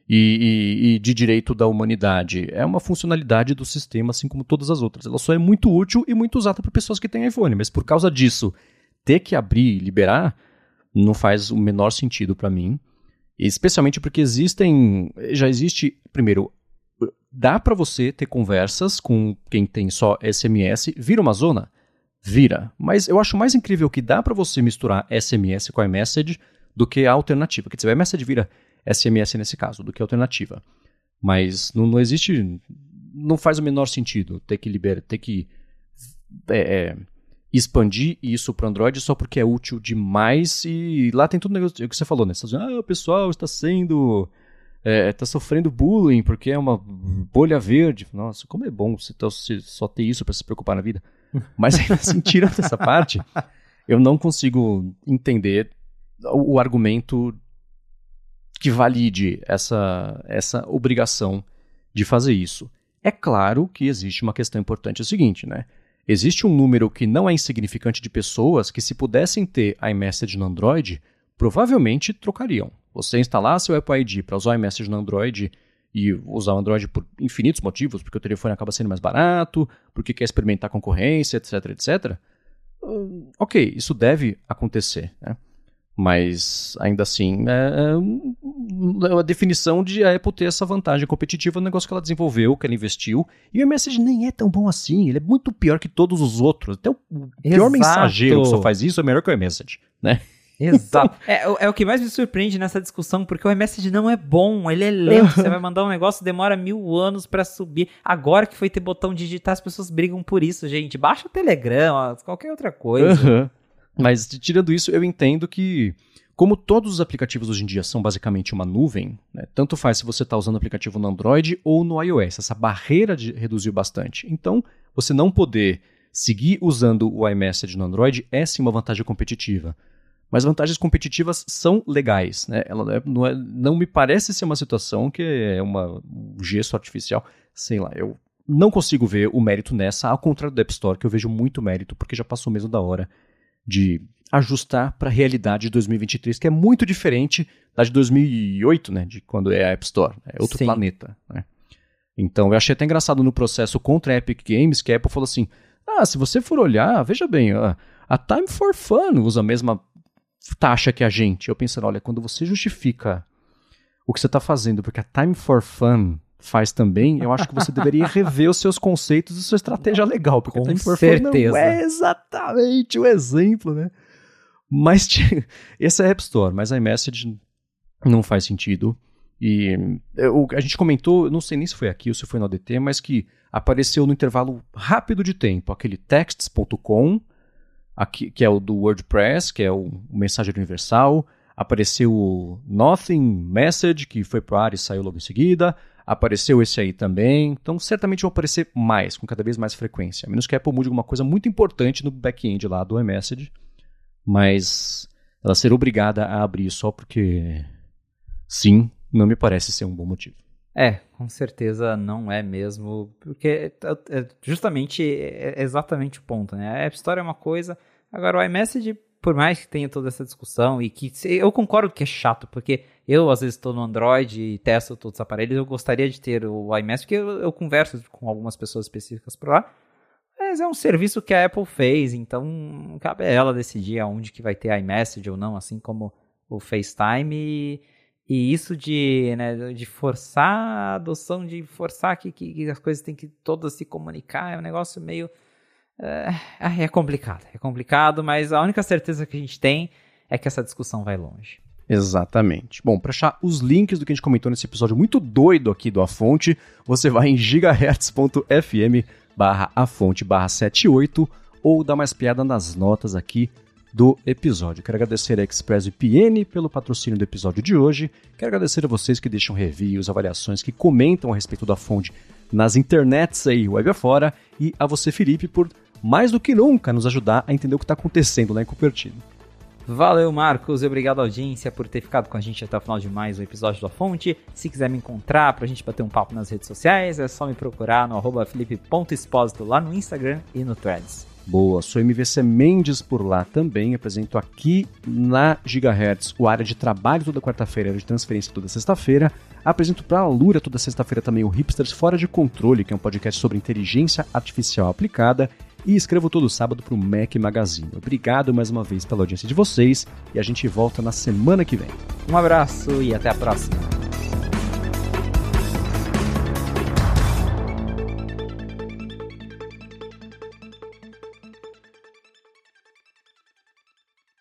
e, e, e, de direito da humanidade. É uma funcionalidade do sistema, assim como todas as outras. Ela só é muito útil e muito usada para pessoas que têm iPhone, mas por causa disso ter que abrir e liberar não faz o menor sentido para mim. Especialmente porque existem. Já existe. Primeiro, dá para você ter conversas com quem tem só SMS. Vira uma zona? Vira. Mas eu acho mais incrível que dá para você misturar SMS com iMessage do que a alternativa. Quer dizer, o iMessage vira SMS nesse caso, do que a alternativa. Mas não, não existe. Não faz o menor sentido ter que liberar. Ter que. É, é, expandir isso para Android só porque é útil demais e lá tem tudo o negócio que você falou, né? Você tá ah, o pessoal está sendo está é, sofrendo bullying porque é uma bolha verde. Nossa, como é bom você, tá, você só ter isso para se preocupar na vida. Mas ainda assim, tirando essa parte, eu não consigo entender o, o, argumento que valide essa, essa obrigação de fazer isso. É claro que existe uma questão importante, é o seguinte, né? Existe um número que não é insignificante de pessoas que, se pudessem ter iMessage no Android, provavelmente trocariam. Você instalar seu Apple ID para usar iMessage no Android e usar o Android por infinitos motivos, porque o telefone acaba sendo mais barato, porque quer experimentar concorrência, etc, etc. Ok, isso deve acontecer. Né? Mas, ainda assim, é, é a definição de a Apple ter essa vantagem competitiva no negócio que ela desenvolveu, que ela investiu. E o iMessage nem é tão bom assim, ele é muito pior que todos os outros. Até o pior Exato. mensageiro que só faz isso é melhor que o iMessage, né? Exato. é, é, o que mais me surpreende nessa discussão, porque o iMessage não é bom, ele é lento. Você vai mandar um negócio, demora mil anos para subir. Agora que foi ter botão digitar, as pessoas brigam por isso, gente. Baixa o Telegram, qualquer outra coisa. Uhum. Mas tirando isso, eu entendo que, como todos os aplicativos hoje em dia são basicamente uma nuvem, né, tanto faz se você está usando o aplicativo no Android ou no iOS. Essa barreira de, reduziu bastante. Então, você não poder seguir usando o iMessage no Android é sim uma vantagem competitiva. Mas vantagens competitivas são legais, né? Ela não, é, não me parece ser uma situação que é uma, um gesto artificial. Sei lá, eu não consigo ver o mérito nessa, ao contrário do App Store, que eu vejo muito mérito, porque já passou mesmo da hora de ajustar para a realidade de 2023, que é muito diferente da de 2008, né, de quando é a App Store, é outro Sim. planeta, né? Então, eu achei até engraçado no processo contra a Epic Games, que a Apple falou assim: "Ah, se você for olhar, veja bem, a, a Time for Fun usa a mesma taxa que a gente". Eu pensando, olha, quando você justifica o que você está fazendo, porque a Time for Fun faz também, eu acho que você deveria rever os seus conceitos e sua estratégia legal, porque Com a Time for certeza. Fun não é exatamente o exemplo, né? Mas esse é App Store, mas a iMessage não faz sentido. E eu, a gente comentou, não sei nem se foi aqui ou se foi no ADT, mas que apareceu no intervalo rápido de tempo aquele texts.com, que é o do WordPress, que é o, o mensageiro universal. Apareceu o Nothing Message, que foi pro ar e saiu logo em seguida. Apareceu esse aí também. Então, certamente vão aparecer mais, com cada vez mais frequência. A menos que a Apple mude alguma coisa muito importante no back-end lá do iMessage. Mas ela ser obrigada a abrir só porque sim, não me parece ser um bom motivo. É, com certeza não é mesmo, porque é, é justamente é exatamente o ponto, né? A App Store é uma coisa, agora o iMessage, por mais que tenha toda essa discussão e que eu concordo que é chato, porque eu às vezes estou no Android e testo todos os aparelhos, eu gostaria de ter o iMessage, porque eu, eu converso com algumas pessoas específicas por lá, mas é um serviço que a Apple fez, então cabe a ela decidir aonde que vai ter iMessage ou não, assim como o FaceTime e e isso de, né, de forçar a adoção, de forçar que, que, as coisas têm que todas se comunicar, é um negócio meio. É, é complicado, é complicado, mas a única certeza que a gente tem é que essa discussão vai longe. Exatamente. Bom, para achar os links do que a gente comentou nesse episódio muito doido aqui do A Fonte, você vai em gigahertz.fm barra a fonte barra 78 ou dá mais piada nas notas aqui do episódio. Quero agradecer a ExpressVPN pelo patrocínio do episódio de hoje. Quero agradecer a vocês que deixam reviews, avaliações, que comentam a respeito da fonte nas internets aí, web afora. E a você, Felipe, por mais do que nunca nos ajudar a entender o que está acontecendo lá em Cupertino. Valeu, Marcos, e obrigado audiência por ter ficado com a gente até o final de mais um episódio da Fonte. Se quiser me encontrar pra gente bater um papo nas redes sociais, é só me procurar no arroba felipe.expósito lá no Instagram e no Threads. Boa, sou MVC Mendes por lá também. Apresento aqui na Gigahertz o área de trabalho toda quarta-feira, área de transferência toda sexta-feira. Apresento para a Lura toda sexta-feira também o Hipsters Fora de Controle, que é um podcast sobre inteligência artificial aplicada. E escrevo todo sábado para o Mac Magazine. Obrigado mais uma vez pela audiência de vocês e a gente volta na semana que vem. Um abraço e até a próxima.